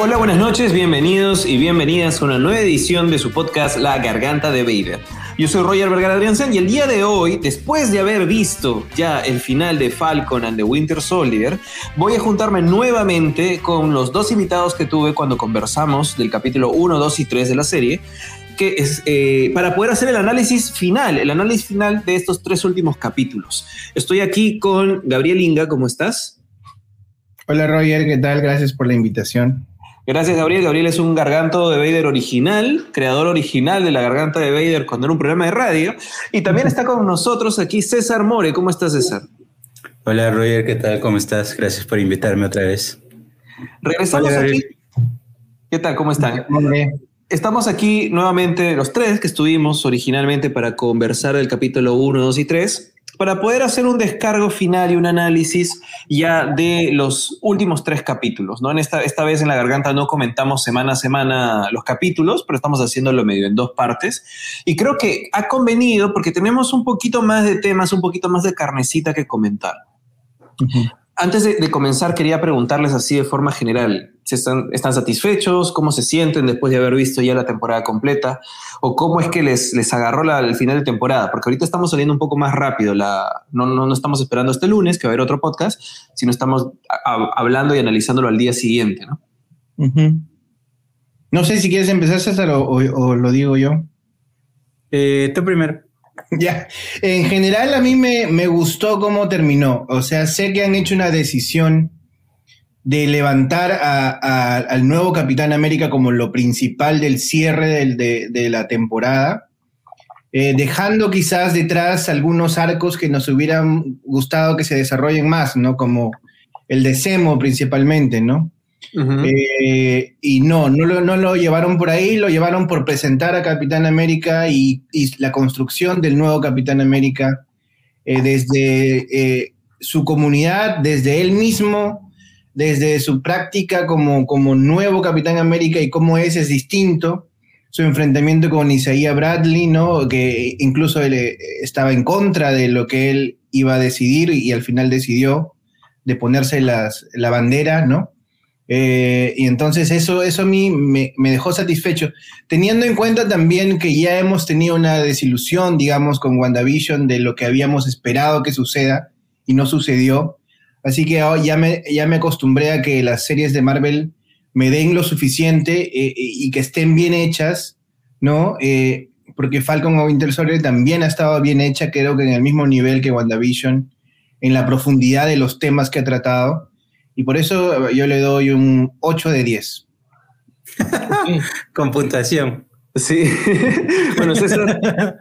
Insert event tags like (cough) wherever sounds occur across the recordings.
Hola, buenas noches, bienvenidos y bienvenidas a una nueva edición de su podcast La Garganta de Vader. Yo soy Roger Vergara Adriansen y el día de hoy, después de haber visto ya el final de Falcon and the Winter Soldier, voy a juntarme nuevamente con los dos invitados que tuve cuando conversamos del capítulo 1, 2 y 3 de la serie, que es eh, para poder hacer el análisis final, el análisis final de estos tres últimos capítulos. Estoy aquí con Gabriel Inga, ¿cómo estás? Hola Roger, ¿qué tal? Gracias por la invitación. Gracias, Gabriel. Gabriel es un garganto de Vader original, creador original de la garganta de Vader cuando era un programa de radio. Y también está con nosotros aquí César More. ¿Cómo estás, César? Hola, Roger. ¿Qué tal? ¿Cómo estás? Gracias por invitarme otra vez. Regresamos aquí. ¿Qué tal? ¿Cómo están? Estamos aquí nuevamente los tres que estuvimos originalmente para conversar del capítulo 1, 2 y 3 para poder hacer un descargo final y un análisis ya de los últimos tres capítulos. ¿no? En esta, esta vez en la garganta no comentamos semana a semana los capítulos, pero estamos haciéndolo medio en dos partes. Y creo que ha convenido porque tenemos un poquito más de temas, un poquito más de carnecita que comentar. Antes de, comenzar, quería preguntarles así de forma general, están, ¿están, satisfechos? ¿Cómo se sienten después de haber visto ya la temporada completa? ¿O cómo es que les, les agarró la, el final de temporada? Porque ahorita estamos saliendo un poco más rápido, la, no, no, no estamos esperando este lunes, que va a haber otro podcast, sino estamos hablando y analizándolo al día siguiente, ¿no? No sé si quieres empezar, César, o, lo digo yo. Eh, tú primero. (laughs) Ya, en general a mí me, gustó cómo terminó. O sea, sé que han hecho una decisión de levantar al nuevo Capitán América como lo principal del cierre de, la temporada, eh, dejando quizás detrás algunos arcos que nos hubieran gustado que se desarrollen más, ¿no? Como el de Semo principalmente, ¿no? Eh, y no, no lo, no lo, llevaron por ahí, lo llevaron por presentar a Capitán América y, la construcción del nuevo Capitán América eh, desde eh, su comunidad, desde él mismo, desde su práctica como, como nuevo Capitán América y cómo es, es distinto. Su enfrentamiento con Isaiah Bradley, ¿no? que incluso él estaba en contra de lo que él iba a decidir y al final decidió de ponerse las, la bandera, ¿no? Eh, y entonces eso, eso a mí me, dejó satisfecho, teniendo en cuenta también que ya hemos tenido una desilusión, digamos, con WandaVision de lo que habíamos esperado que suceda y no sucedió. Así que oh, ya, me, ya me acostumbré a que las series de Marvel me den lo suficiente eh, y que estén bien hechas, ¿no? Eh, porque Falcon o Winter Soldier también ha estado bien hecha, creo que en el mismo nivel que WandaVision, en la profundidad de los temas que ha tratado. Y por eso yo le doy un 8 de 10. (laughs) Con puntuación. Sí. (laughs) bueno, César. (laughs)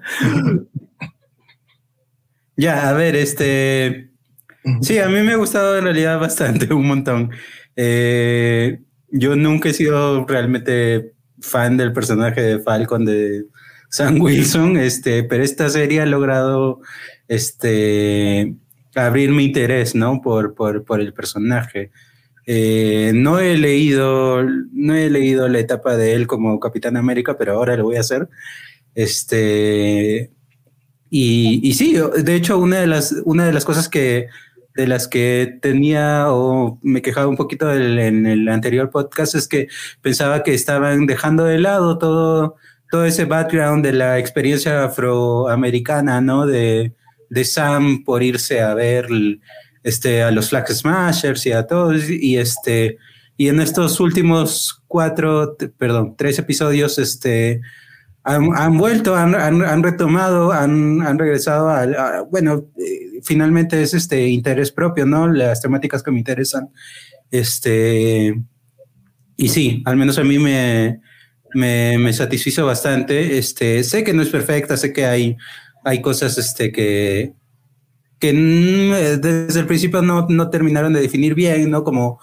ya, a ver, este. Sí, a mí me ha gustado en realidad bastante, un montón. Eh, yo nunca he sido realmente fan del personaje de Falcon de Sam Wilson, este, pero esta serie ha logrado este, abrir mi interés, ¿no? Por, por, por el personaje. Eh, no he leído, no he leído la etapa de él como Capitán América, pero ahora lo voy a hacer. Este, y, y sí, de hecho, una de las, una de las cosas que, de las que tenía o me quejaba un poquito en el anterior podcast es que pensaba que estaban dejando de lado todo, todo ese background de la experiencia afroamericana, ¿no? De, de Sam por irse a ver este, a los Flag Smashers y a todos. Y, este, y en estos últimos cuatro, perdón, tres episodios, este, han, vuelto, han, han, retomado, han, han regresado a, bueno, eh, finalmente es este interés propio, ¿no? Las temáticas que me interesan. Este, y sí, al menos a mí me, me, me satisfizo bastante. Este, sé que no es perfecta, sé que hay hay cosas este, que, que desde el principio no, no, terminaron de definir bien, ¿no? Como,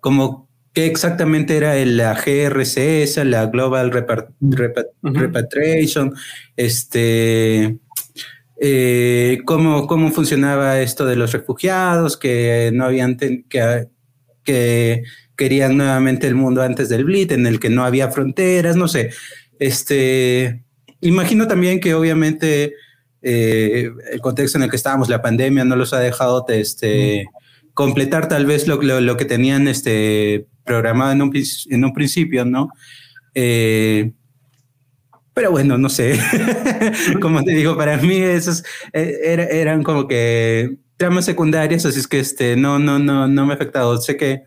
como qué exactamente era la GRC, esa, la Global Repatriation, este, eh, cómo, cómo funcionaba esto de los refugiados, que no habían, que, que querían nuevamente el mundo antes del Blitz, en el que no había fronteras, no sé. Este, imagino también que obviamente eh, el contexto en el que estábamos, la pandemia, no los ha dejado este, completar tal vez lo, lo, que tenían este, programado en un, en un principio, ¿no? Eh, pero bueno, no sé. (laughs) como te digo, para mí esos eh, eran como que tramas secundarias, así es que este, no, no, no, no me ha afectado. Sé que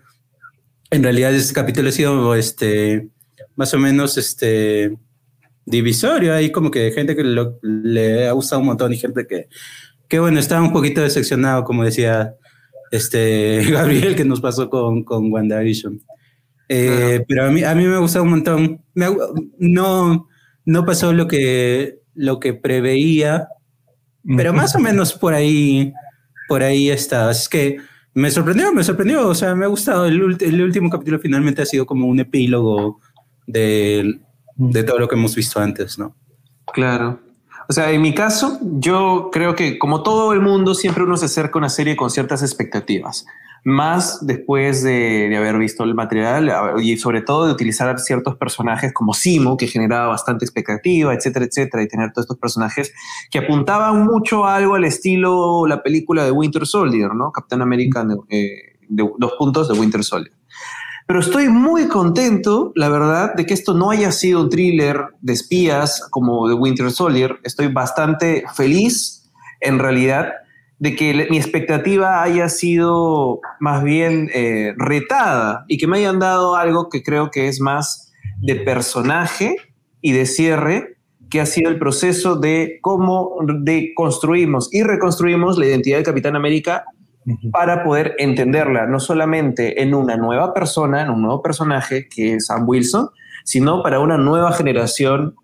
en realidad este capítulo ha sido este, más o menos este, divisorio. Hay como que gente que le ha gustado un montón y gente que, que bueno, estaba un poquito decepcionado, como decía este, (laughs) Gabriel, que nos pasó con, con WandaVision. Eh, pero a mí, a mí me ha gustado un montón. no, no pasó lo que, lo que preveía, pero más o menos por ahí, por ahí está. Es que me sorprendió, me sorprendió. O sea, me ha gustado. El, el último capítulo finalmente ha sido como un epílogo de, de todo lo que hemos visto antes, ¿no? Claro. O sea, en mi caso, yo creo que como todo el mundo, siempre uno se acerca a una serie con ciertas expectativas más después de, haber visto el material y sobre todo de utilizar ciertos personajes como Simo, que generaba bastante expectativa, etcétera, etcétera, y tener todos estos personajes que apuntaban mucho a algo al estilo la película de Winter Soldier, ¿no? Captain America, eh, de, dos puntos de Winter Soldier. Pero estoy muy contento, la verdad, de que esto no haya sido un thriller de espías como de Winter Soldier. Estoy bastante feliz, en realidad, de que mi expectativa haya sido más bien eh, retada y que me hayan dado algo que creo que es más de personaje y de cierre, que ha sido el proceso de cómo construimos y reconstruimos la identidad de Capitán América para poder entenderla, no solamente en una nueva persona, en un nuevo personaje que es Sam Wilson, sino para una nueva generación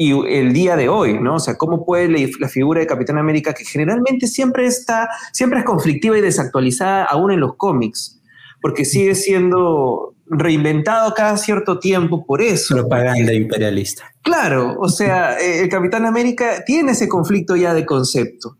y el día de hoy, ¿no? O sea, cómo puede la, figura de Capitán América, que generalmente siempre está, siempre es conflictiva y desactualizada aún en los cómics, porque sigue siendo reinventado cada cierto tiempo por eso. Propaganda imperialista. Claro, o sea, el Capitán América tiene ese conflicto ya de concepto.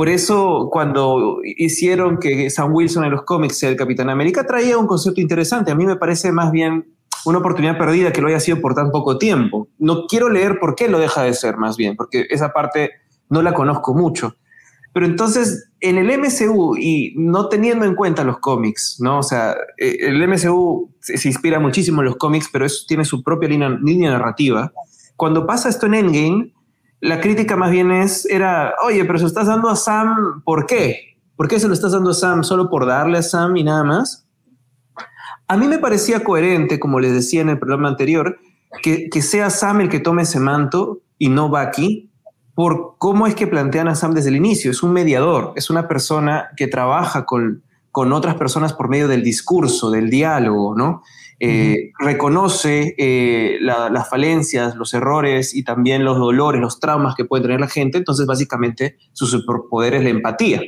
Por eso, cuando hicieron que Sam Wilson en los cómics sea el Capitán América, traía un concepto interesante. A mí me parece más bien una oportunidad perdida que lo haya sido por tan poco tiempo. No quiero leer por qué lo deja de ser, más bien, porque esa parte no la conozco mucho. Pero entonces, en el MCU, y no teniendo en cuenta los cómics, ¿no? O sea, eh, el MCU se, inspira muchísimo en los cómics, pero eso tiene su propia línea, línea narrativa. Cuando pasa esto en Endgame, la crítica más bien es, era, oye, pero se lo estás dando a Sam, ¿por qué? ¿Por qué se lo estás dando a Sam solo por darle a Sam y nada más? A mí me parecía coherente, como les decía en el programa anterior, que, sea Sam el que tome ese manto y no Bucky, por cómo es que plantean a Sam desde el inicio. Es un mediador, es una persona que trabaja con, con otras personas por medio del discurso, del diálogo, ¿no? Eh, reconoce eh, las falencias, los errores y también los dolores, los traumas que puede tener la gente. Entonces, básicamente, su superpoder es la empatía.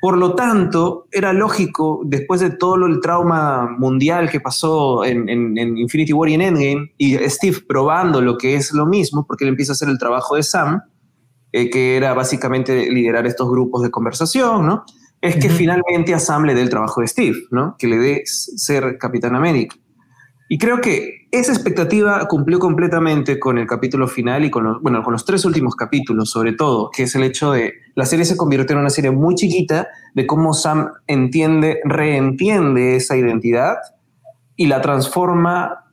Por lo tanto, era lógico, después de todo el trauma mundial que pasó en, Infinity War y en Endgame, y Steve probando lo que es lo mismo, porque él empieza a hacer el trabajo de Sam, eh, que era básicamente liderar estos grupos de conversación, ¿no? Es que finalmente a Sam le dé el trabajo de Steve, ¿no? Que le dé ser Capitán América. Y creo que esa expectativa cumplió completamente con el capítulo final y con los, bueno, con los tres últimos capítulos, sobre todo, que es el hecho de la serie se convirtió en una serie muy chiquita de cómo Sam entiende, reentiende esa identidad y la transforma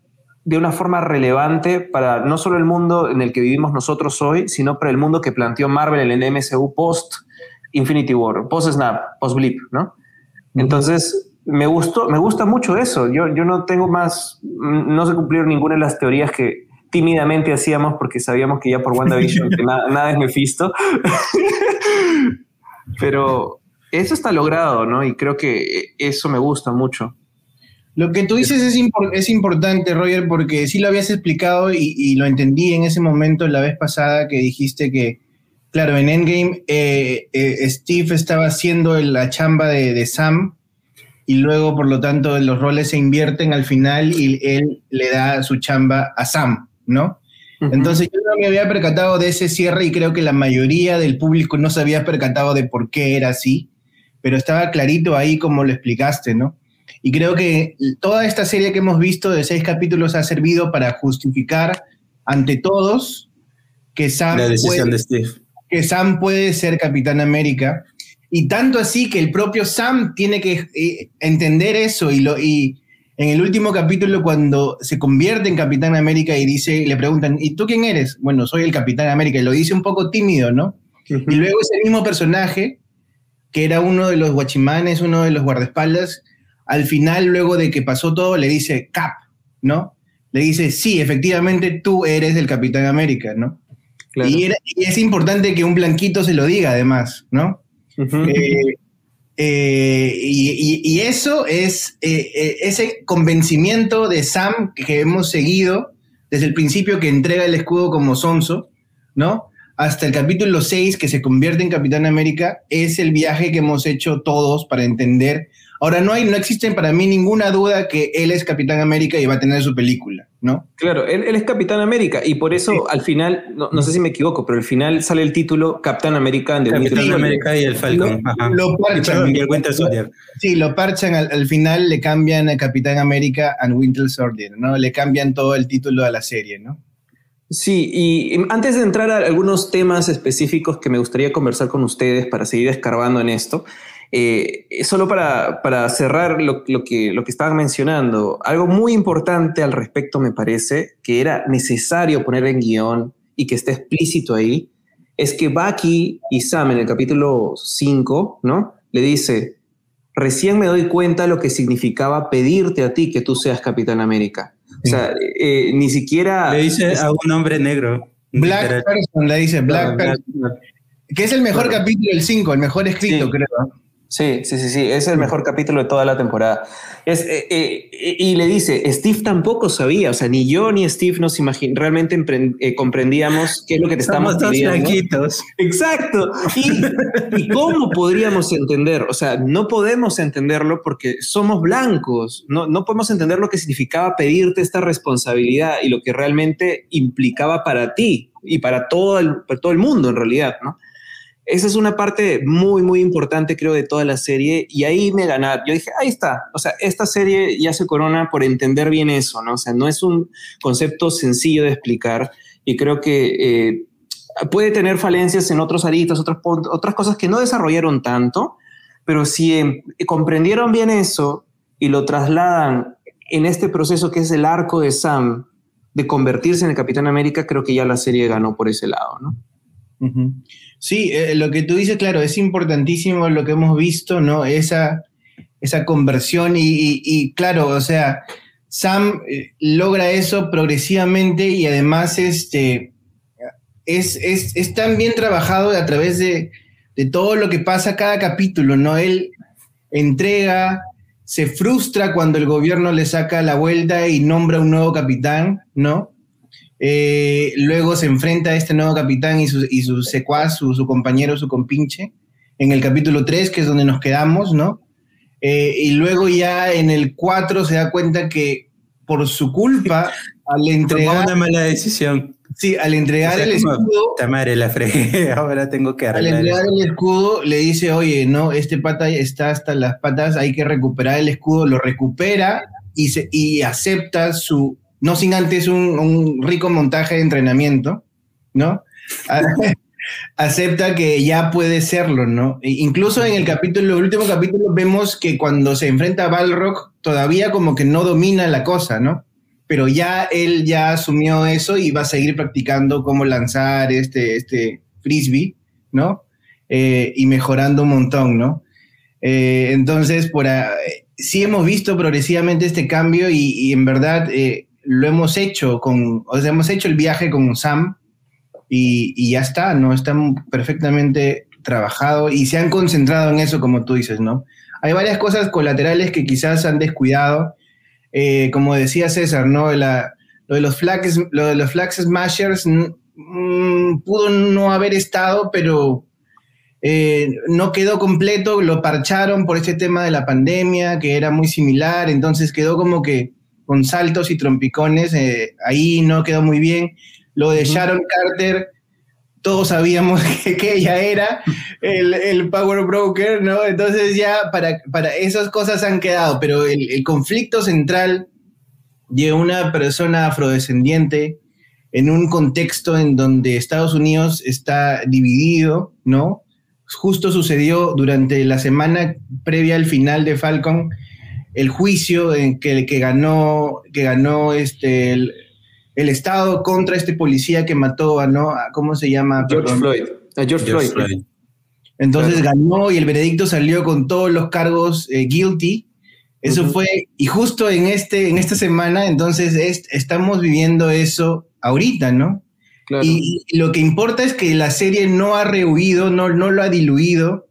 de una forma relevante para no solo el mundo en el que vivimos nosotros hoy, sino para el mundo que planteó Marvel en el MCU post Infinity War, post Snap, post Blip, ¿no? Entonces, me gustó, me gusta mucho eso. Yo, yo no tengo más, no se cumplieron ninguna de las teorías que tímidamente hacíamos porque sabíamos que ya por WandaVision (laughs) que nada, nada es Mephisto. (laughs) Pero eso está logrado, ¿no? Y creo que eso me gusta mucho. Lo que tú dices es, es importante, Roger, porque sí lo habías explicado y, lo entendí en ese momento la vez pasada que dijiste que, claro, en Endgame eh, eh, Steve estaba haciendo la chamba de, de Sam y luego, por lo tanto, los roles se invierten al final y él le da su chamba a Sam, ¿no? Entonces yo no me había percatado de ese cierre y creo que la mayoría del público no se había percatado de por qué era así, pero estaba clarito ahí como lo explicaste, ¿no? Y creo que toda esta serie que hemos visto de seis capítulos ha servido para justificar ante todos que Sam... La decisión de Steve. Que Sam puede ser Capitán América. Y tanto así que el propio Sam tiene que eh, entender eso y, lo, y en el último capítulo cuando se convierte en Capitán América y dice, le preguntan, ¿y tú quién eres? Bueno, soy el Capitán América y lo dice un poco tímido, ¿no? Y luego ese mismo personaje, que era uno de los guachimanes, uno de los guardaespaldas, al final, luego de que pasó todo, le dice, Cap, ¿no? Le dice, sí, efectivamente tú eres el Capitán América, ¿no? Y, es importante que un blanquito se lo diga, además, ¿no? Eh, eh, y, eso es eh, ese convencimiento de Sam que hemos seguido desde el principio que entrega el escudo como Sonso, ¿no? Hasta el capítulo 6 que se convierte en Capitán América, es el viaje que hemos hecho todos para entender Ahora, no, hay, no existe para mí ninguna duda que él es Capitán América y va a tener su película, ¿no? Claro, él, es Capitán América y por eso al final, no, sé si me equivoco, pero al final sale el título Capitán América de Capitán América y el Falcon. Lo, parchan. Y el Winter Soldier. Sí, lo parchan, al, final le cambian a Capitán América and Winter Soldier, ¿no? Le cambian todo el título a la serie, ¿no? Sí, y antes de entrar a algunos temas específicos que me gustaría conversar con ustedes para seguir escarbando en esto, eh, solo para, cerrar lo, que, lo que estaban mencionando, algo muy importante al respecto me parece que era necesario poner en guion y que esté explícito ahí, es que Bucky y Sam en el capítulo 5, ¿no? Le dice, recién me doy cuenta lo que significaba pedirte a ti que tú seas Capitán América. O sea, eh, ni siquiera... Le dice a un hombre negro. Black Person, le dice Black, Person. Que es el mejor capítulo del 5, el mejor escrito, creo. Sí, sí, sí, sí, es el mejor capítulo de toda la temporada. Es, eh, eh, y le dice, Steve tampoco sabía, o sea, ni yo ni Steve nos realmente eh, comprendíamos qué es lo que te estamos pidiendo. Exacto. Y, cómo podríamos entender, o sea, no podemos entenderlo porque somos blancos, no, no podemos entender lo que significaba pedirte esta responsabilidad y lo que realmente implicaba para ti y para todo el, para todo el mundo en realidad, ¿no? Esa es una parte muy, muy importante, creo, de toda la serie. Y ahí me ganaron. Yo dije, ahí está. O sea, esta serie ya se corona por entender bien eso, ¿no? O sea, no es un concepto sencillo de explicar. Y creo que eh, puede tener falencias en otros aristas, otras, otras cosas que no desarrollaron tanto. Pero si em, comprendieron bien eso y lo trasladan en este proceso que es el arco de Sam de convertirse en el Capitán América, creo que ya la serie ganó por ese lado, ¿no? Sí, eh, lo que tú dices, claro, es importantísimo lo que hemos visto, ¿no? Esa, esa conversión y, claro, o sea, Sam eh, logra eso progresivamente y además este, es, es, tan bien trabajado a través de, de, todo lo que pasa cada capítulo, ¿no? Él entrega, se frustra cuando el gobierno le saca la vuelta y nombra un nuevo capitán, ¿no? Eh, luego se enfrenta a este nuevo capitán y su, y su secuaz, su, compañero, su compinche, en el capítulo 3, que es donde nos quedamos, ¿no? Eh, y luego ya en el 4 se da cuenta que por su culpa, al entregar... una mala decisión. Sí, al entregar el escudo... Tamare, la fregué, (laughs) ahora tengo que arreglar. Al entregar el escudo le dice, oye, no, este pata está hasta las patas, hay que recuperar el escudo, lo recupera y, se, y acepta su no sin antes un, rico montaje de entrenamiento, ¿no? (laughs) Acepta que ya puede serlo, ¿no? E incluso en el capítulo, el último capítulo, vemos que cuando se enfrenta a Balrog, todavía como que no domina la cosa, ¿no? Pero ya él ya asumió eso y va a seguir practicando cómo lanzar este, este frisbee, ¿no? Eh, y mejorando un montón, ¿no? Eh, entonces, por sí hemos visto progresivamente este cambio y, en verdad eh, lo hemos hecho con, o sea, hemos hecho el viaje con Sam y, ya está, ¿no? Están perfectamente trabajado y se han concentrado en eso, como tú dices, ¿no? Hay varias cosas colaterales que quizás han descuidado, eh, como decía César, ¿no? Lo de los flags, lo de los flag smashers mm, pudo no haber estado, pero eh, no quedó completo, lo parcharon por este tema de la pandemia, que era muy similar, entonces quedó como que con saltos y trompicones, eh, ahí no quedó muy bien. Lo de Sharon Carter, todos sabíamos (laughs) que, ella era el, Power Broker, ¿no? Entonces ya para, para esas cosas han quedado, pero el, conflicto central de una persona afrodescendiente en un contexto en donde Estados Unidos está dividido, ¿no? Justo sucedió durante la semana previa al final de Falcon el juicio en que, que ganó, que ganó este, el, Estado contra este policía que mató a, ¿no? ¿Cómo se llama? George Floyd. A George, Floyd. Entonces ganó y el veredicto salió con todos los cargos eh, guilty. Eso fue, y justo en, este, en esta semana, entonces estamos viviendo eso ahorita, ¿no? Y, lo que importa es que la serie no ha rehuido, no, no lo ha diluido,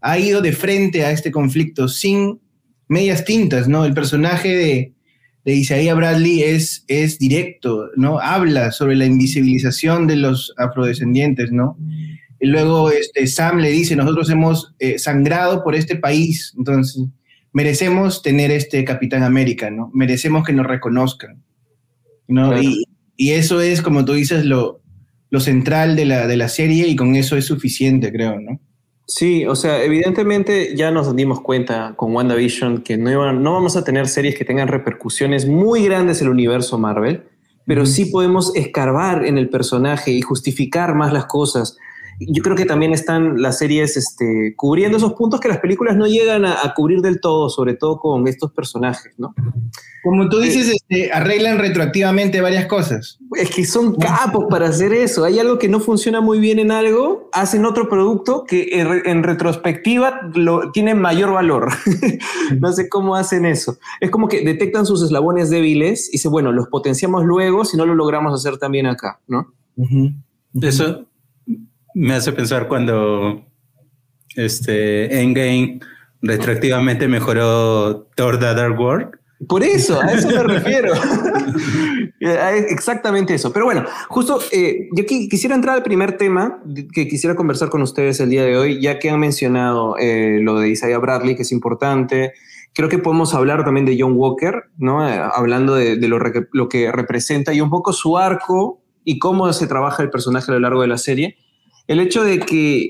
ha ido de frente a este conflicto sin medias tintas, ¿no? El personaje de, de Isaiah Bradley es, es directo, ¿no? Habla sobre la invisibilización de los afrodescendientes, ¿no? Y luego este, Sam le dice, nosotros hemos eh, sangrado por este país, entonces merecemos tener este Capitán América, ¿no? Merecemos que nos reconozcan, ¿no? Y, y, eso es, como tú dices, lo, lo central de la, de la serie y con eso es suficiente, creo, ¿no? Sí, o sea, evidentemente ya nos dimos cuenta con WandaVision que no, no vamos a tener series que tengan repercusiones muy grandes en el universo Marvel, pero sí podemos escarbar en el personaje y justificar más las cosas yo creo que también están las series este, cubriendo esos puntos que las películas no llegan a, cubrir del todo, sobre todo con estos personajes, ¿no? Como tú dices, este, arreglan retroactivamente varias cosas. Es que son capos para hacer eso. Hay algo que no funciona muy bien en algo, hacen otro producto que en, retrospectiva lo, tiene mayor valor. (laughs) no sé cómo hacen eso. Es como que detectan sus eslabones débiles y dicen, bueno, los potenciamos luego si no lo logramos hacer también acá, ¿no? Eso, me hace pensar cuando este Endgame retroactivamente mejoró Thor The Dark World. Por eso, a eso me (laughs) refiero. Exactamente eso. Pero bueno, justo eh, yo quisiera entrar al primer tema que quisiera conversar con ustedes el día de hoy, ya que han mencionado eh, lo de Isaiah Bradley, que es importante. Creo que podemos hablar también de John Walker, ¿no? Eh, hablando de, lo, lo, que representa y un poco su arco y cómo se trabaja el personaje a lo largo de la serie el hecho de que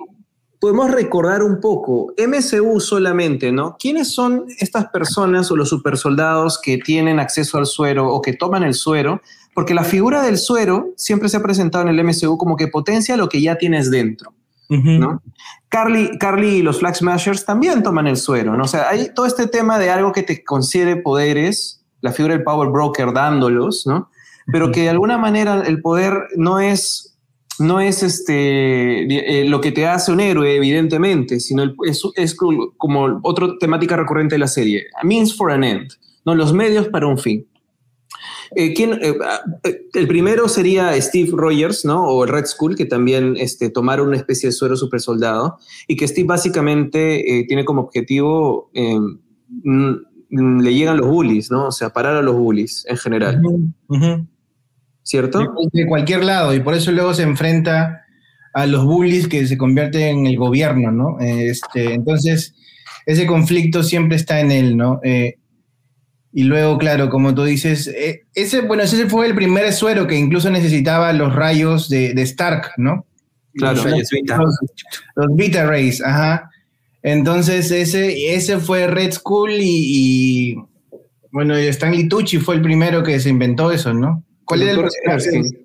podemos recordar un poco, MCU solamente, ¿no? ¿Quiénes son estas personas o los supersoldados que tienen acceso al suero o que toman el suero? Porque la figura del suero siempre se ha presentado en el MCU como que potencia lo que ya tienes dentro. ¿no? Carly, Carly y los Flag Smashers también toman el suero, ¿no? O sea, hay todo este tema de algo que te considere poderes, la figura del Power Broker dándolos, ¿no? Pero que de alguna manera el poder no es no es este, eh, lo que te hace un héroe, evidentemente, sino es, es, como otra temática recurrente de la serie, means for an end, ¿no? los medios para un fin. Eh, eh, ah, el primero sería Steve Rogers, ¿no? O el Red Skull, que también este, tomaron una especie de suero super soldado y que Steve básicamente tiene como objetivo, mm, le llegan los bullies, ¿no? O sea, parar a los bullies en general. ¿Cierto? De cualquier lado, y por eso luego se enfrenta a los bullies que se convierten en el gobierno, ¿no? Este, entonces, ese conflicto siempre está en él, ¿no? Eh, y luego, claro, como tú dices, eh, ese, bueno, ese fue el primer suero que incluso necesitaba los rayos de, Stark, ¿no? Claro, los, los, Beta Rays, ajá. Entonces, ese, ese fue Red Skull y, y bueno, Stanley Tucci fue el primero que se inventó eso, ¿no? ¿Cuál es el (laughs) Erskine?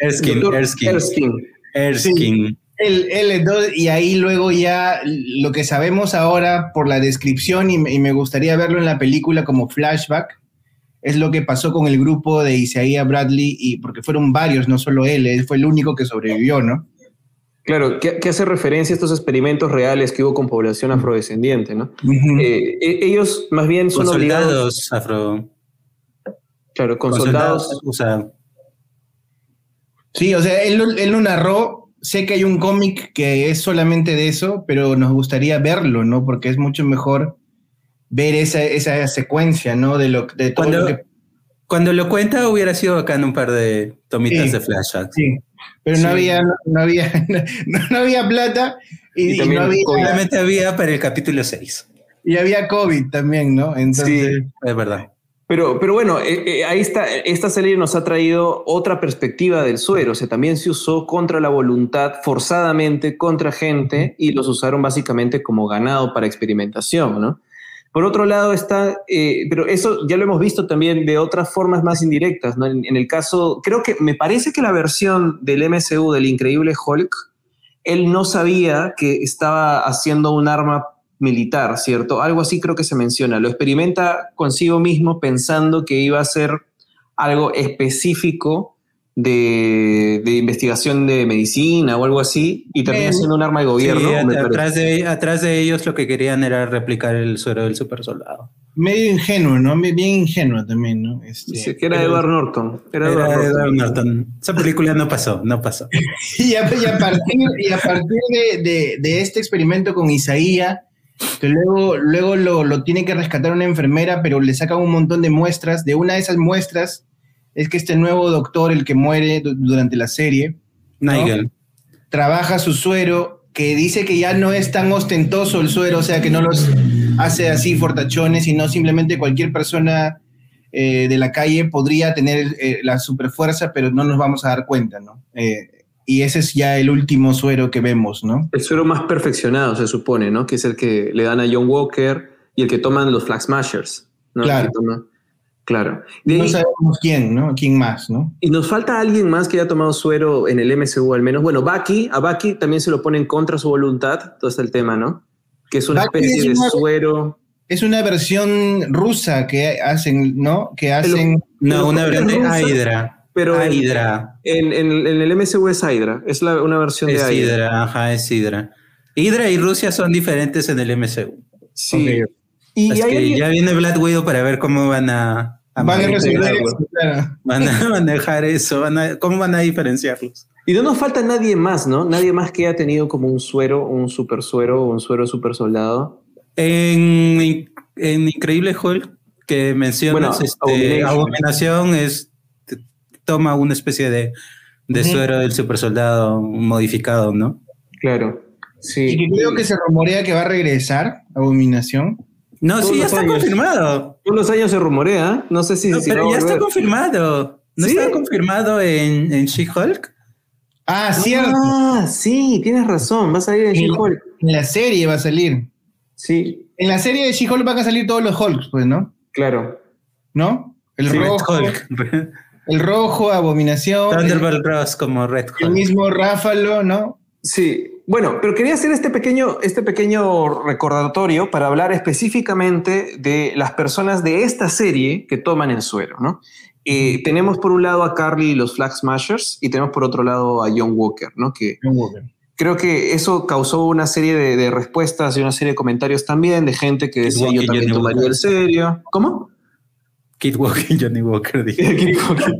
Erskine, Erskine. Erskine. El, el, y ahí luego ya lo que sabemos ahora por la descripción y, me gustaría verlo en la película como flashback es lo que pasó con el grupo de Isaiah Bradley y porque fueron varios, no solo él, él fue el único que sobrevivió, ¿no? Claro, que, hace referencia a estos experimentos reales que hubo con población afrodescendiente, ¿no? Eh, e, ellos más bien son obligados afro Claro, con, soldados. O sea. Sí, o sea, él, él lo narró. Sé que hay un cómic que es solamente de eso, pero nos gustaría verlo, ¿no? Porque es mucho mejor ver esa, esa secuencia, ¿no? De, lo, de todo cuando, que... Cuando lo cuenta hubiera sido acá en un par de tomitas de flashbacks. Sí, pero no había, no, había, (laughs) no, había plata y, no había... Obviamente había para el capítulo 6. Y había COVID también, ¿no? Entonces, sí, es verdad. Pero, pero bueno, eh, eh, ahí está, esta serie nos ha traído otra perspectiva del suero. O sea, también se usó contra la voluntad, forzadamente contra gente, y los usaron básicamente como ganado para experimentación, ¿no? Por otro lado está, eh, pero eso ya lo hemos visto también de otras formas más indirectas, ¿no? En, en, el caso, creo que me parece que la versión del MCU del Increíble Hulk, él no sabía que estaba haciendo un arma militar, ¿cierto? Algo así creo que se menciona. Lo experimenta consigo mismo pensando que iba a ser algo específico de, investigación de medicina o algo así, y termina siendo un arma de gobierno. atrás, de, atrás de ellos lo que querían era replicar el suero del super soldado. Medio ingenuo, ¿no? Bien ingenuo también, ¿no? Este, que era Edward Norton. Era, Edward, Norton. Esa película no pasó, no pasó. (laughs) y, a, partir, y a partir de, de, este experimento con Isaías, que luego, luego lo, lo, tiene que rescatar una enfermera, pero le sacan un montón de muestras. De una de esas muestras es que este nuevo doctor, el que muere durante la serie, Nigel, trabaja su suero, que dice que ya no es tan ostentoso el suero, o sea, que no los hace así fortachones, sino simplemente cualquier persona eh, de la calle podría tener eh, la superfuerza, pero no nos vamos a dar cuenta, ¿no? Eh, y ese es ya el último suero que vemos, ¿no? El suero más perfeccionado, se supone, ¿no? Que es el que le dan a John Walker y el que toman los Flag Smashers, ¿no? Claro. Claro. no sabemos quién, ¿no? ¿Quién más, no? Y nos falta alguien más que haya tomado suero en el MCU al menos. Bueno, Bucky, a Bucky también se lo ponen contra su voluntad, todo este el tema, ¿no? Que es una especie de suero. Es una versión rusa que hacen, ¿no? Que hacen... no, una versión de Hydra. Pero Hydra. En, el MCU es Hydra, es una versión de Hydra. Hydra. Ajá, es Hydra. Hydra y Rusia son diferentes en el MCU. Sí. Y es que ya viene Black Widow para ver cómo van a van a resolver (laughs) eso, Van a manejar eso, ¿cómo van a diferenciarlos? Y no nos falta nadie más, ¿no? Nadie más que haya tenido como un suero, un super suero, un suero super soldado. En, en Increíble Hulk, que mencionas, este, Abominación es, toma una especie de, de suero del super soldado modificado, ¿no? Claro. Sí. Y creo que se rumorea que va a regresar Abominación. No, sí, ya está confirmado. Todos los años se rumorea, no sé si... pero ya está confirmado. ¿No está confirmado en, en She-Hulk? Ah, cierto. Ah, sí, tienes razón, va a salir en She-Hulk. En la serie va a salir. Sí. En la serie de She-Hulk van a salir todos los Hulks, pues, ¿no? Claro. ¿No? El rojo. (laughs) El rojo, Abominación. Thunderbolt Ross como Red Hulk. El mismo Ráfalo, ¿no? Sí, bueno, pero quería hacer este pequeño, este pequeño recordatorio para hablar específicamente de las personas de esta serie que toman el suero, ¿no? Eh, tenemos por un lado a Carly y los Flag Smashers y tenemos por otro lado a John Walker, ¿no? Que creo que eso causó una serie de, respuestas y una serie de comentarios también de gente que decía yo también tomaría el serio. ¿Cómo? Kid Walker, Johnny Walker. (laughs)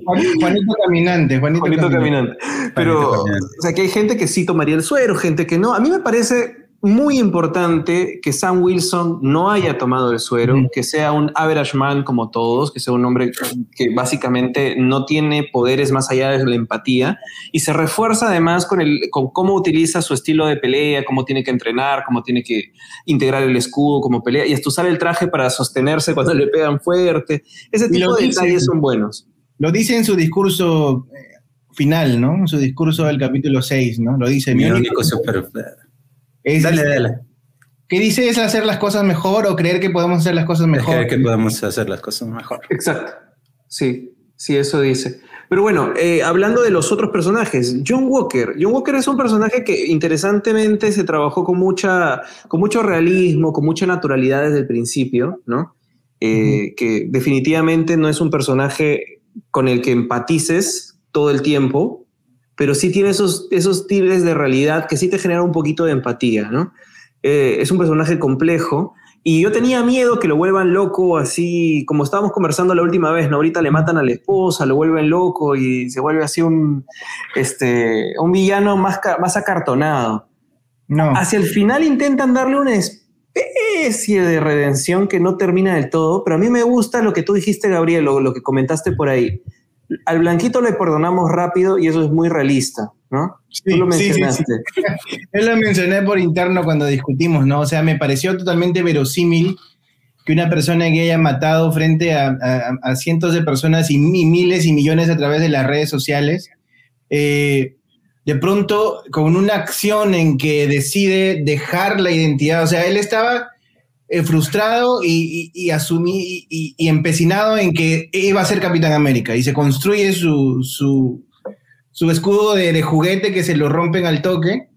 Juanito Caminante, Juanito, Caminante. Pero, o sea, que hay gente que sí tomaría el suero, gente que no. A mí me parece muy importante que Sam Wilson no haya tomado el suero, que sea un average man como todos, que sea un hombre que básicamente no tiene poderes más allá de la empatía y se refuerza además con, el, con cómo utiliza su estilo de pelea, cómo tiene que entrenar, cómo tiene que integrar el escudo como pelea y hasta usar el traje para sostenerse cuando le pegan fuerte. Ese tipo de detalles son buenos. Lo dice en su discurso eh, final, ¿no? En su discurso del capítulo 6, ¿no? Lo dice. Mi, único super dale, dale. ¿Qué dice es hacer las cosas mejor o creer que podemos hacer las cosas mejor? Creer que podemos hacer las cosas mejor. Exacto. Sí, sí, eso dice. Pero bueno, eh, hablando de los otros personajes, John Walker. John Walker es un personaje que interesantemente se trabajó con, mucha, con mucho realismo, con mucha naturalidad desde el principio, ¿no? Eh, que definitivamente no es un personaje con el que empatices todo el tiempo, pero sí tiene esos, esos tiles de realidad que sí te generan un poquito de empatía, ¿no? Eh, es un personaje complejo y yo tenía miedo que lo vuelvan loco, así como estábamos conversando la última vez, ¿no? Ahorita le matan a la esposa, lo vuelven loco y se vuelve así un, este, un villano más, más acartonado. No. Hacia el final intentan darle una especie de redención que no termina del todo, pero a mí me gusta lo que tú dijiste, Gabriel, lo que comentaste por ahí al blanquito le perdonamos rápido y eso es muy realista, ¿no? Sí, Tú lo mencionaste. Sí, sí, (laughs) Yo lo mencioné por interno cuando discutimos, ¿no? O sea, me pareció totalmente verosímil que una persona que haya matado frente a, cientos de personas y, miles y millones a través de las redes sociales, eh, de pronto con una acción en que decide dejar la identidad, o sea, él estaba eh, frustrado y, y, y, empecinado en que iba a ser Capitán América y se construye su, su, escudo de, de, juguete que se lo rompen al toque,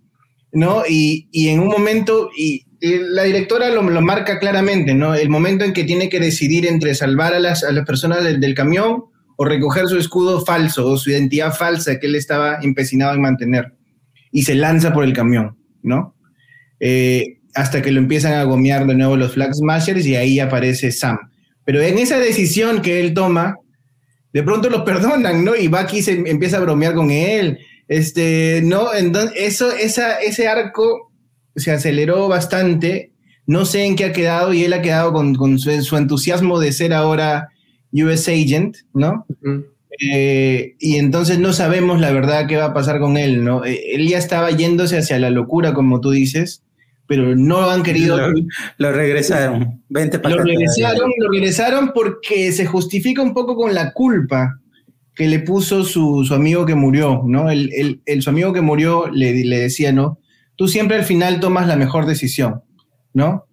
¿no? Y, en un momento, y, la directora lo, lo, marca claramente, ¿no? El momento en que tiene que decidir entre salvar a las, a las personas del, del camión o recoger su escudo falso o su identidad falsa que él estaba empecinado en mantener y se lanza por el camión, ¿no? Eh, hasta que lo empiezan a gomear de nuevo los Flag Smashers y ahí aparece Sam. Pero en esa decisión que él toma, de pronto lo (laughs) perdonan, ¿no? Y Bucky se empieza a bromear con él. Este, ¿no? Entonces, eso, esa, ese arco se aceleró bastante. No sé en qué ha quedado y él ha quedado con, con su, entusiasmo de ser ahora US Agent, ¿no? Eh, y entonces no sabemos la verdad qué va a pasar con él, ¿no? Eh, él ya estaba yéndose hacia la locura, como tú dices, pero no han querido. Lo, regresaron. Vente para lo regresaron, lo regresaron porque se justifica un poco con la culpa que le puso su, su amigo que murió, ¿no? El, el, el, su amigo que murió le, le decía, ¿no? Tú siempre al final tomas la mejor decisión, ¿no?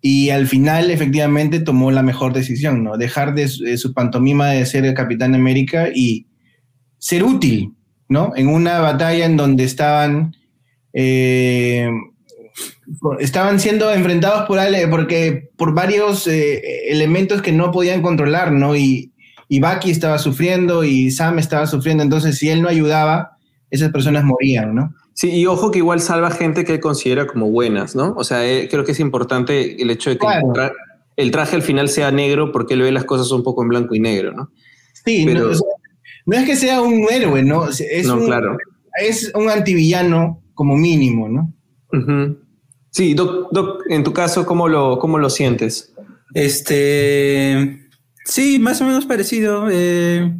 Y al final, efectivamente, tomó la mejor decisión, ¿no? Dejar de su, de su pantomima de ser el Capitán América y ser útil, ¿no? En una batalla en donde estaban eh, estaban siendo enfrentados por, porque, por varios eh, elementos que no podían controlar, ¿no? Y, y Bucky estaba sufriendo y Sam estaba sufriendo, entonces si él no ayudaba, esas personas morían, ¿no? Sí, y ojo que igual salva gente que él considera como buenas, ¿no? O sea, eh, creo que es importante el hecho de que el, traje al final sea negro porque él ve las cosas un poco en blanco y negro, ¿no? Sí, Pero, no, es que sea un héroe, ¿no? Es no, claro. Es un antivillano como mínimo, ¿no? Sí, Doc, Doc, en tu caso, ¿cómo lo, cómo lo sientes? Este, sí, más o menos parecido. Eh,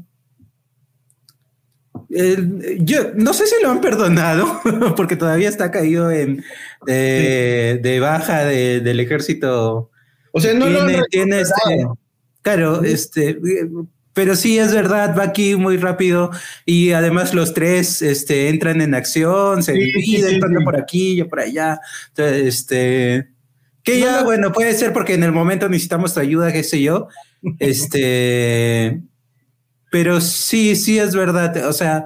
yo no sé si lo han perdonado, (laughs) porque todavía está caído en de, baja del ejército. O sea, no tiene, lo tiene este, claro, este pero sí es verdad, va aquí muy rápido y además los tres este, entran en acción, se dividen, por aquí, yo por allá. Entonces, este, que ya, bueno, puede ser porque en el momento necesitamos tu ayuda, qué sé yo. (laughs) Este, pero sí, sí es verdad. O sea,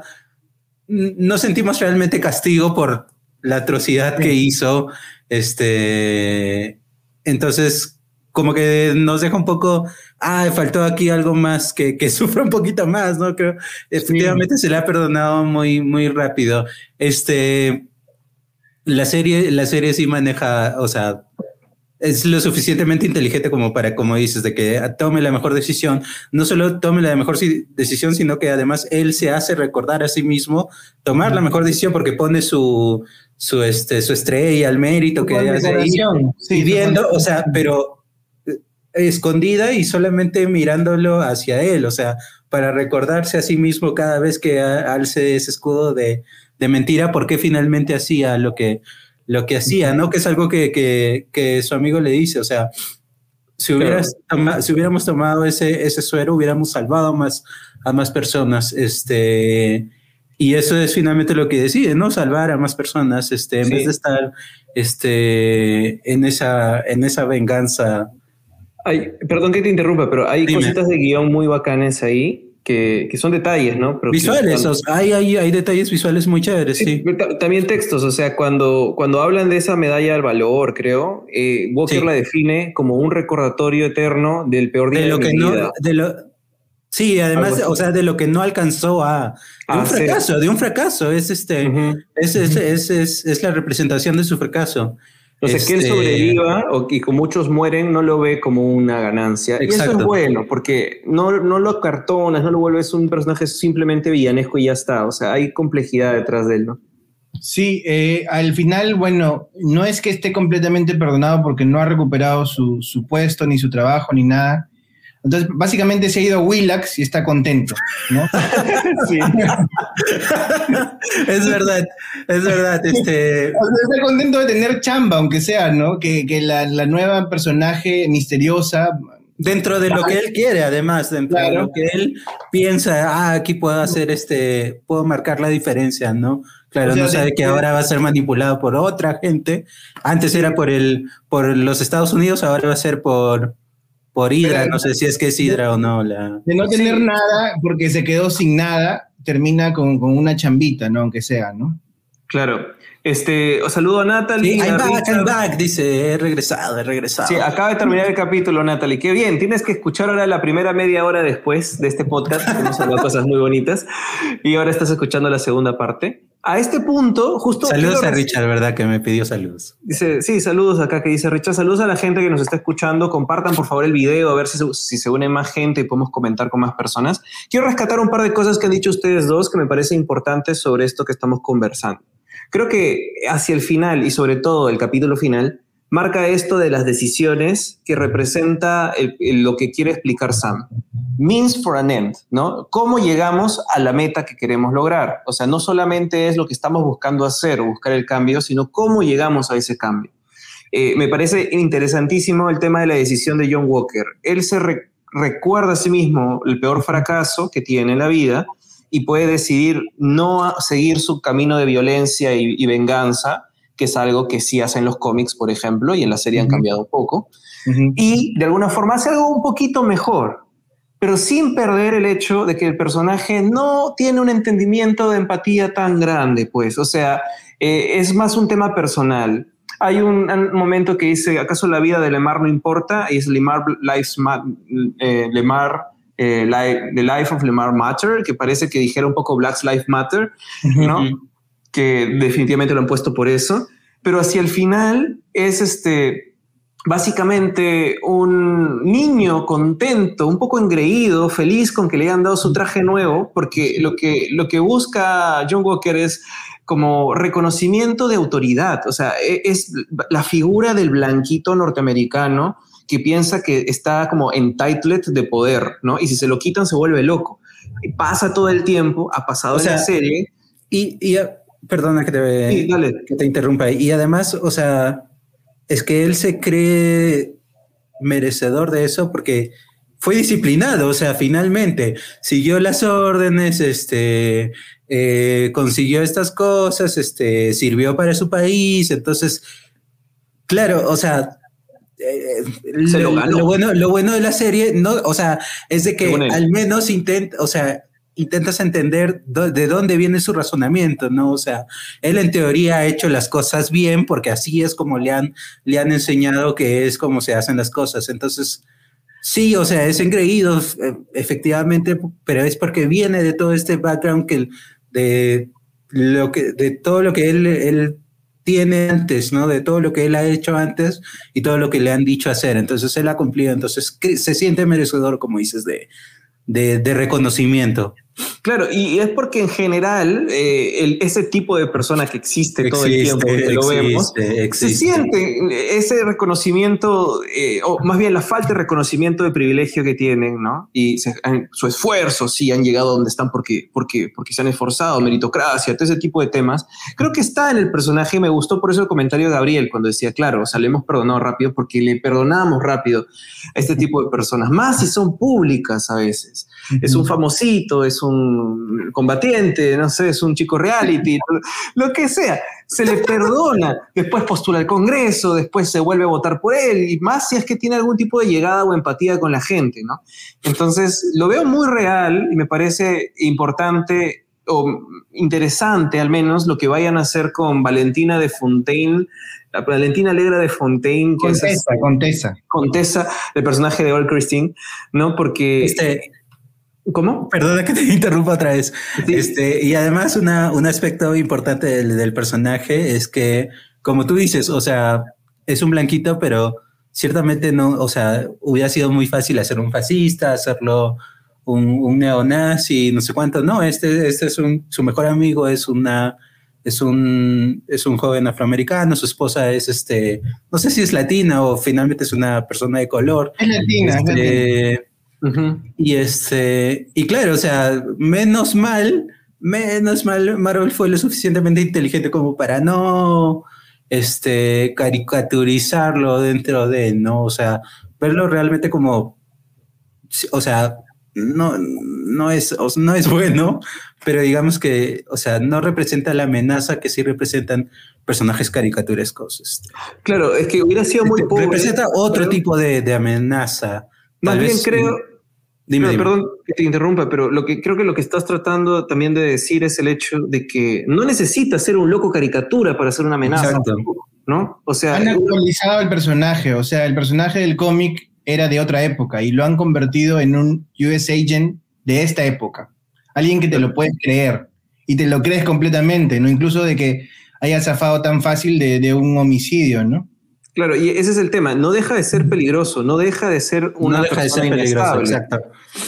no sentimos realmente castigo por la atrocidad que hizo. Este, entonces, como que nos deja un poco, ah, faltó aquí algo más que, que (laughs) sufra un poquito más, ¿no? Creo, efectivamente se le ha perdonado muy, muy rápido. Este, la serie, la serie sí maneja, o sea, es lo suficientemente inteligente como para, como dices, de que tome la mejor decisión. No solo tome la mejor decisión, sino que además él se hace recordar a sí mismo tomar la mejor decisión porque pone su, su, este, su estrella, el mérito que ahí, sí, viendo, o sea, pero escondida y solamente mirándolo hacia él, o sea, para recordarse a sí mismo cada vez que alce ese escudo de, de mentira, porque finalmente hacía lo que, lo que hacía, ¿no? Que es algo que, que, que su amigo le dice, o sea, si, hubieras si hubiéramos tomado ese, ese suero, hubiéramos salvado a más, a más personas, este, y eso es finalmente lo que decide, ¿no? Salvar a más personas, este, en vez de estar, este, en esa, en esa venganza perdón que te interrumpa, pero hay cositas de guion muy bacanes ahí que, son detalles, ¿no? visuales, hay, hay, hay, detalles visuales muy chéveres, sí. También textos, o sea, cuando, cuando hablan de esa medalla al valor, creo, eh, Walker la define como un recordatorio eterno del peor día de, lo que vida. sí, además, o sea, de lo que no alcanzó a... De un fracaso, de un fracaso, es este, es, es, es, es, la representación de su fracaso. O sea, que él este, sobreviva o que con muchos mueren no lo ve como una ganancia. Y eso es bueno, porque no, no lo cartonas, no lo vuelves un personaje simplemente villanesco y ya está. O sea, hay complejidad detrás de él, ¿no? Sí, eh, al final, bueno, no es que esté completamente perdonado porque no ha recuperado su, su puesto, ni su trabajo, ni nada, entonces, básicamente se ha ido a Willax y está contento, ¿no? (laughs) sí. es verdad, es verdad. Este... está contento de tener chamba, aunque sea, ¿no? Que, que la, la, nueva personaje misteriosa. Dentro de lo que él quiere, además, dentro de lo que él piensa, ah, aquí puedo hacer este, puedo marcar la diferencia, ¿no? Claro, no sabe que ahora va a ser manipulado por otra gente. Antes era por el, por los Estados Unidos, ahora va a ser por, por Hydra. No sé si es que es Hydra o no. La... De no tener nada, porque se quedó sin nada, termina con, con una chambita, ¿no? Aunque sea, ¿no? Claro. Este, os saludo a Natalie. I'm back, I'm back, dice, he regresado, he regresado. Sí, acaba de terminar el capítulo, Natalie. Qué bien, tienes que escuchar ahora la primera media hora después de este podcast, que hemos hablado cosas muy bonitas, y ahora estás escuchando la segunda parte. A este punto, justo... Saludos a Richard, ¿verdad? Que me pidió saludos. Dice, sí, saludos acá que dice Richard, saludos a la gente que nos está escuchando, compartan por favor el video, a ver si se, si se une más gente y podemos comentar con más personas. Quiero rescatar un par de cosas que han dicho ustedes dos que me parece importantes sobre esto que estamos conversando. Creo que hacia el final y sobre todo el capítulo final marca esto de las decisiones que representa lo que quiere explicar Sam. Means for an end, ¿no? ¿Cómo llegamos a la meta que queremos lograr? O sea, no solamente es lo que estamos buscando hacer o buscar el cambio, sino cómo llegamos a ese cambio. Eh, me parece interesantísimo el tema de la decisión de John Walker. Él se recuerda a sí mismo el peor fracaso que tiene en la vida y puede decidir no seguir su camino de violencia y, venganza, que es algo que sí hacen los cómics, por ejemplo, y en la serie han cambiado un poco, y de alguna forma hace algo un poquito mejor, pero sin perder el hecho de que el personaje no tiene un entendimiento de empatía tan grande, pues, o sea, eh, es más un tema personal. Hay un, momento que dice, ¿acaso la vida de Lemar no importa? Y es Lemar, Lives eh, Lemar eh, The Life of Lemar Matter, que parece que dijera un poco Black Lives Matter, ¿no? Que definitivamente lo han puesto por eso, pero hacia el final es este, básicamente un niño contento, un poco engreído, feliz con que le hayan dado su traje nuevo, porque lo que, lo que busca John Walker es como reconocimiento de autoridad, o sea, e, es la figura del blanquito norteamericano que piensa que está como entitled de poder, ¿no? Y si se lo quitan se vuelve loco. Pasa todo el tiempo, ha pasado en la serie. Y, y perdona que te, que te interrumpa. Y además, o sea, es que él se cree merecedor de eso porque fue disciplinado, o sea, finalmente siguió las órdenes, este, eh, consiguió estas cosas, este, sirvió para su país, entonces, claro, o sea, eh, lo, bueno, lo bueno de la serie, no, o sea, es de que al menos intenta, o sea, intentas entender de dónde viene su razonamiento, ¿no? O sea, él en teoría ha hecho las cosas bien porque así es como le han, le han enseñado que es como se hacen las cosas. Entonces, sí, o sea, es engreído, eh, efectivamente, pero es porque viene de todo este background que de lo que, de todo lo que él, él tiene antes, ¿no? De todo lo que él ha hecho antes y todo lo que le han dicho hacer. Entonces él ha cumplido. Entonces se siente merecedor, como dices, de, de, de reconocimiento. Claro, y es porque en general eh, ese tipo de persona que existe, todo el tiempo, que lo vemos, se siente ese reconocimiento, eh, o más bien la falta de reconocimiento de privilegio que tienen, ¿no? Y su esfuerzo, sí, han llegado donde están porque, porque, porque se han esforzado, meritocracia, todo ese tipo de temas. Creo que está en el personaje me gustó por eso el comentario de Gabriel cuando decía, claro, o sea, le hemos perdonado rápido porque le perdonamos rápido a este tipo de personas, más si son públicas a veces. Es un famosito, es un combatiente, no sé, es un chico reality, (laughs) lo que sea. Se le perdona, después postula al Congreso, después se vuelve a votar por él, y más si es que tiene algún tipo de llegada o empatía con la gente, ¿no? Entonces, lo veo muy real y me parece importante o interesante al menos lo que vayan a hacer con Valentina de Fontaine, la Valentina Alegra de Fontaine, que Contesa, es Contesa. Contesa, el personaje de Old Christine, ¿no? Porque... Este, ¿Cómo? Perdona que te (laughs) interrumpa otra vez. Este, y además una, un aspecto importante del, personaje es que, como tú dices, o sea, es un blanquito, pero ciertamente no, o sea, hubiera sido muy fácil hacer un fascista, hacerlo un, un neonazi, no sé cuánto. No, este, este es un, su mejor amigo es una, es un, es un joven afroamericano, su esposa es este, no sé si es latina o finalmente es una persona de color. Es latina. Este, y este, y claro, o sea, menos mal, menos mal, Marvel fue lo suficientemente inteligente como para no este, caricaturizarlo dentro de, ¿no? O sea, verlo realmente como, o sea, no, no, es, no es (laughs) bueno, pero digamos que, o sea, no representa la amenaza que sí representan personajes caricaturescos. Este. Claro, es que hubiera sido muy pobre. Representa otro tipo de, amenaza. Más bien creo... Dime, Perdón que te interrumpa, pero lo que creo que lo que estás tratando también de decir es el hecho de que no necesitas ser un loco caricatura para ser una amenaza. Exacto. ¿No? O sea, han actualizado el personaje, o sea, el personaje del cómic era de otra época y lo han convertido en un US agent de esta época. Alguien que te lo puedes creer y te lo crees completamente, ¿no? Incluso de que haya zafado tan fácil de, de un homicidio, ¿no? Claro, y ese es el tema. No deja de ser peligroso, no deja de ser una no deja de ser peligroso, exacto.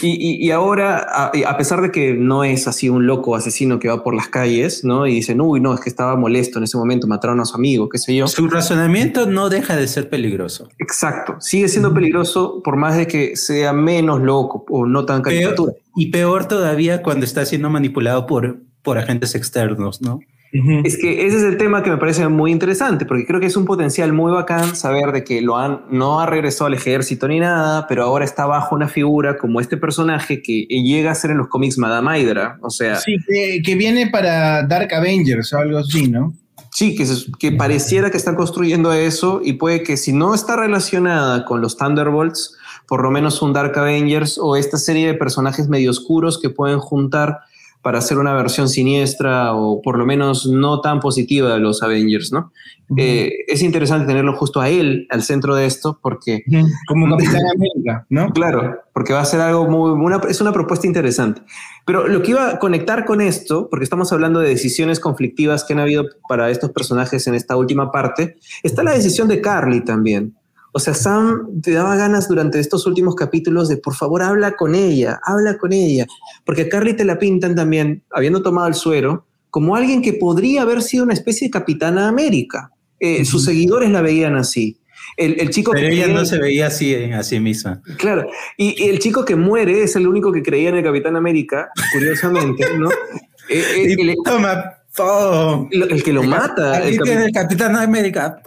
Y, y, ahora, a, pesar de que no es así un loco asesino que va por las calles, ¿no? Y dicen, uy, no, es que estaba molesto en ese momento, mataron a su amigo, qué sé yo. Su razonamiento no deja de ser peligroso. Exacto, sigue siendo peligroso por más de que sea menos loco o no tan caricatura. y peor todavía cuando está siendo manipulado por, por agentes externos, ¿no? Es que ese es el tema que me parece muy interesante, porque creo que es un potencial muy bacán saber de que lo han, no ha regresado al ejército ni nada, pero ahora está bajo una figura como este personaje que llega a ser en los cómics Madame Hydra. O sea. Sí, que, viene para Dark Avengers o algo así, ¿no? Sí, que, que pareciera que están construyendo eso y puede que si no está relacionada con los Thunderbolts, por lo menos un Dark Avengers o esta serie de personajes medio oscuros que pueden juntar para hacer una versión siniestra o por lo menos no tan positiva de los Avengers, ¿no? Eh, es interesante tenerlo justo a él al centro de esto porque... Como (laughs) Capitán América, ¿no? Claro, porque va a ser algo muy... Una, es una propuesta interesante. Pero lo que iba a conectar con esto, porque estamos hablando de decisiones conflictivas que han habido para estos personajes en esta última parte, está la decisión de Carly también. O sea, Sam te daba ganas durante estos últimos capítulos de por favor habla con ella, habla con ella, porque a Carly te la pintan también, habiendo tomado el suero, como alguien que podría haber sido una especie de capitana América. Eh, sus seguidores la veían así. El, chico Pero ella no se veía así a sí misma. Claro, y, el chico que muere es el único que creía en el Capitán América, curiosamente, ¿no? (laughs) Eh, eh, toma, el que lo mata. el, el Capitán América.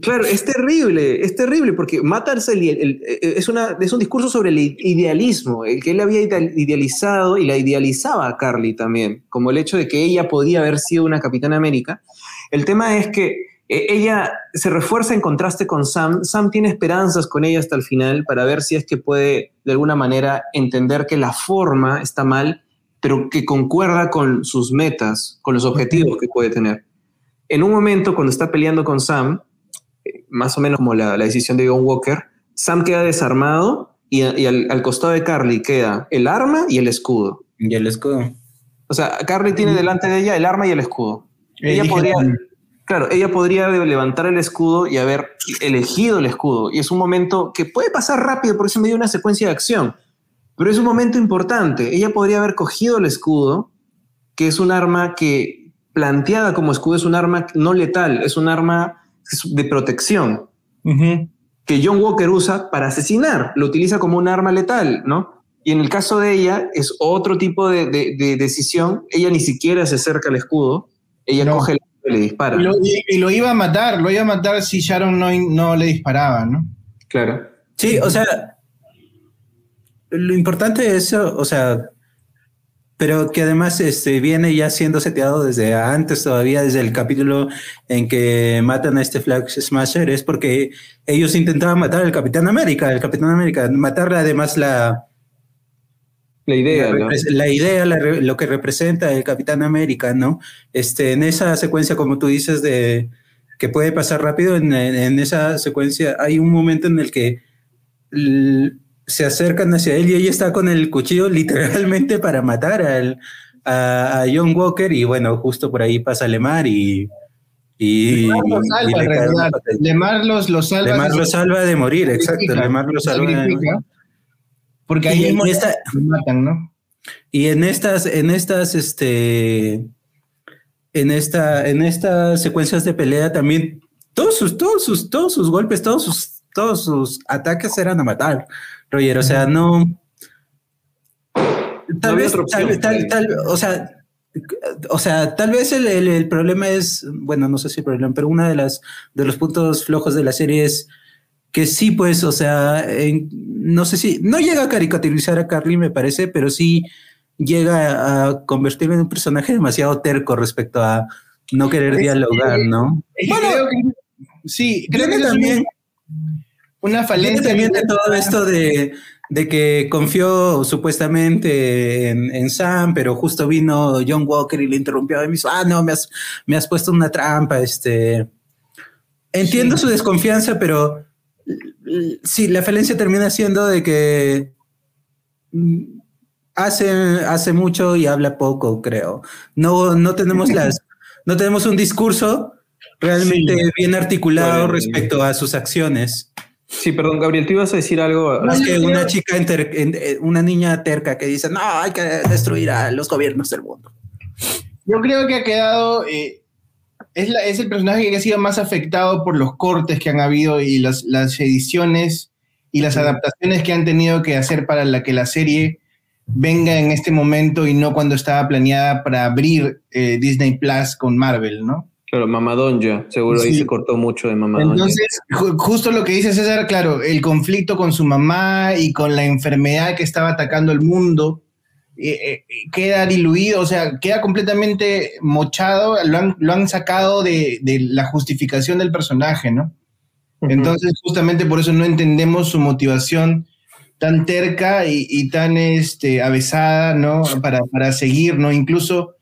Claro, es terrible, es terrible porque mata el, es, una, es un discurso sobre el idealismo, el que él había idealizado y la idealizaba a Carly también, como el hecho de que ella podía haber sido una Capitán América. El tema es que e, ella se refuerza en contraste con Sam. Sam tiene esperanzas con ella hasta el final para ver si es que puede de alguna manera entender que la forma está mal pero que concuerda con sus metas, con los objetivos que puede tener. En un momento, cuando está peleando con Sam, eh, más o menos como la, decisión de John Walker, Sam queda desarmado y, al, costado de Carly queda el arma y el escudo. Y el escudo. O sea, Carly tiene delante de ella el arma y el escudo. ella podría, claro, ella podría levantar el escudo y haber elegido el escudo. Y es un momento que puede pasar rápido porque es medio una secuencia de acción pero es un momento importante. Ella podría haber cogido el escudo, que es un arma que, planteada como escudo, es un arma no letal, es un arma de protección, que John Walker usa para asesinar, lo utiliza como un arma letal, ¿no? Y en el caso de ella es otro tipo de, decisión. Ella ni siquiera se acerca al escudo, ella coge el y le dispara. Y lo, iba a matar, lo iba a matar si Sharon no, no le disparaba, ¿no? Claro. Sí, o sea, lo importante es, o sea, pero que además este, viene ya siendo seteado desde antes todavía, desde el capítulo en que matan a este Flag Smasher, es porque ellos intentaban matar al Capitán América, el Capitán América, matarle además la... La idea, la, idea, lo que representa el Capitán América, ¿no? Este, en esa secuencia, como tú dices, de que puede pasar rápido, en, en esa secuencia hay un momento en el que se acercan hacia él y ella está con el cuchillo literalmente para matar al, a, John Walker y bueno, justo por ahí pasa Lemar y... y, Lemar, los, salva. Lemar los salva de morir, exacto. Lemar los salva de morir. Porque ahí en esta, matan, ¿no? Y en estas, en estas, este, en esta, en estas secuencias de pelea también todos sus, todos sus, todos sus golpes, todos sus, todos sus ataques eran a matar. Roger, o sea, no. Tal vez, tal, tal, o sea, o sea, tal vez el, el, problema es, bueno, no sé si el problema, pero uno de las de los puntos flojos de la serie es que sí, pues, o sea, no sé si, no llega a caricaturizar a Carly, me parece, pero sí llega a convertirlo en un personaje demasiado terco respecto a no querer dialogar, ¿no? Bueno, sí, creo que también una falencia. También de todo esto de, que confió supuestamente en, Sam, pero justo vino John Walker y le interrumpió y me dijo, ah, no, me has, me has puesto una trampa, este... Entiendo su desconfianza, pero sí, la falencia termina siendo de que hace, hace mucho y habla poco, creo. No, no tenemos (laughs) las, no tenemos un discurso realmente bien articulado respecto a sus acciones. Sí, perdón, Gabriel, ¿tú ibas a decir algo? Más que una chica, eh, una niña terca que dice, no, hay que destruir a los gobiernos del mundo. Yo creo que ha quedado, eh, es, el personaje que ha sido más afectado por los cortes que han habido y las, ediciones y las adaptaciones que han tenido que hacer para la que la serie venga en este momento y no cuando estaba planeada para abrir eh, Disney Plus con Marvel, ¿no? Claro, Mamadonja, seguro ahí se cortó mucho de Mamadonja. Entonces, justo lo que dice César, claro, el conflicto con su mamá y con la enfermedad que estaba atacando el mundo, eh, eh, queda diluido, o sea, queda completamente mochado, lo han, sacado de, la justificación del personaje, ¿no? Entonces, justamente por eso no entendemos su motivación tan terca y, tan este, avesada, ¿no? Para, para, seguir, ¿no? Incluso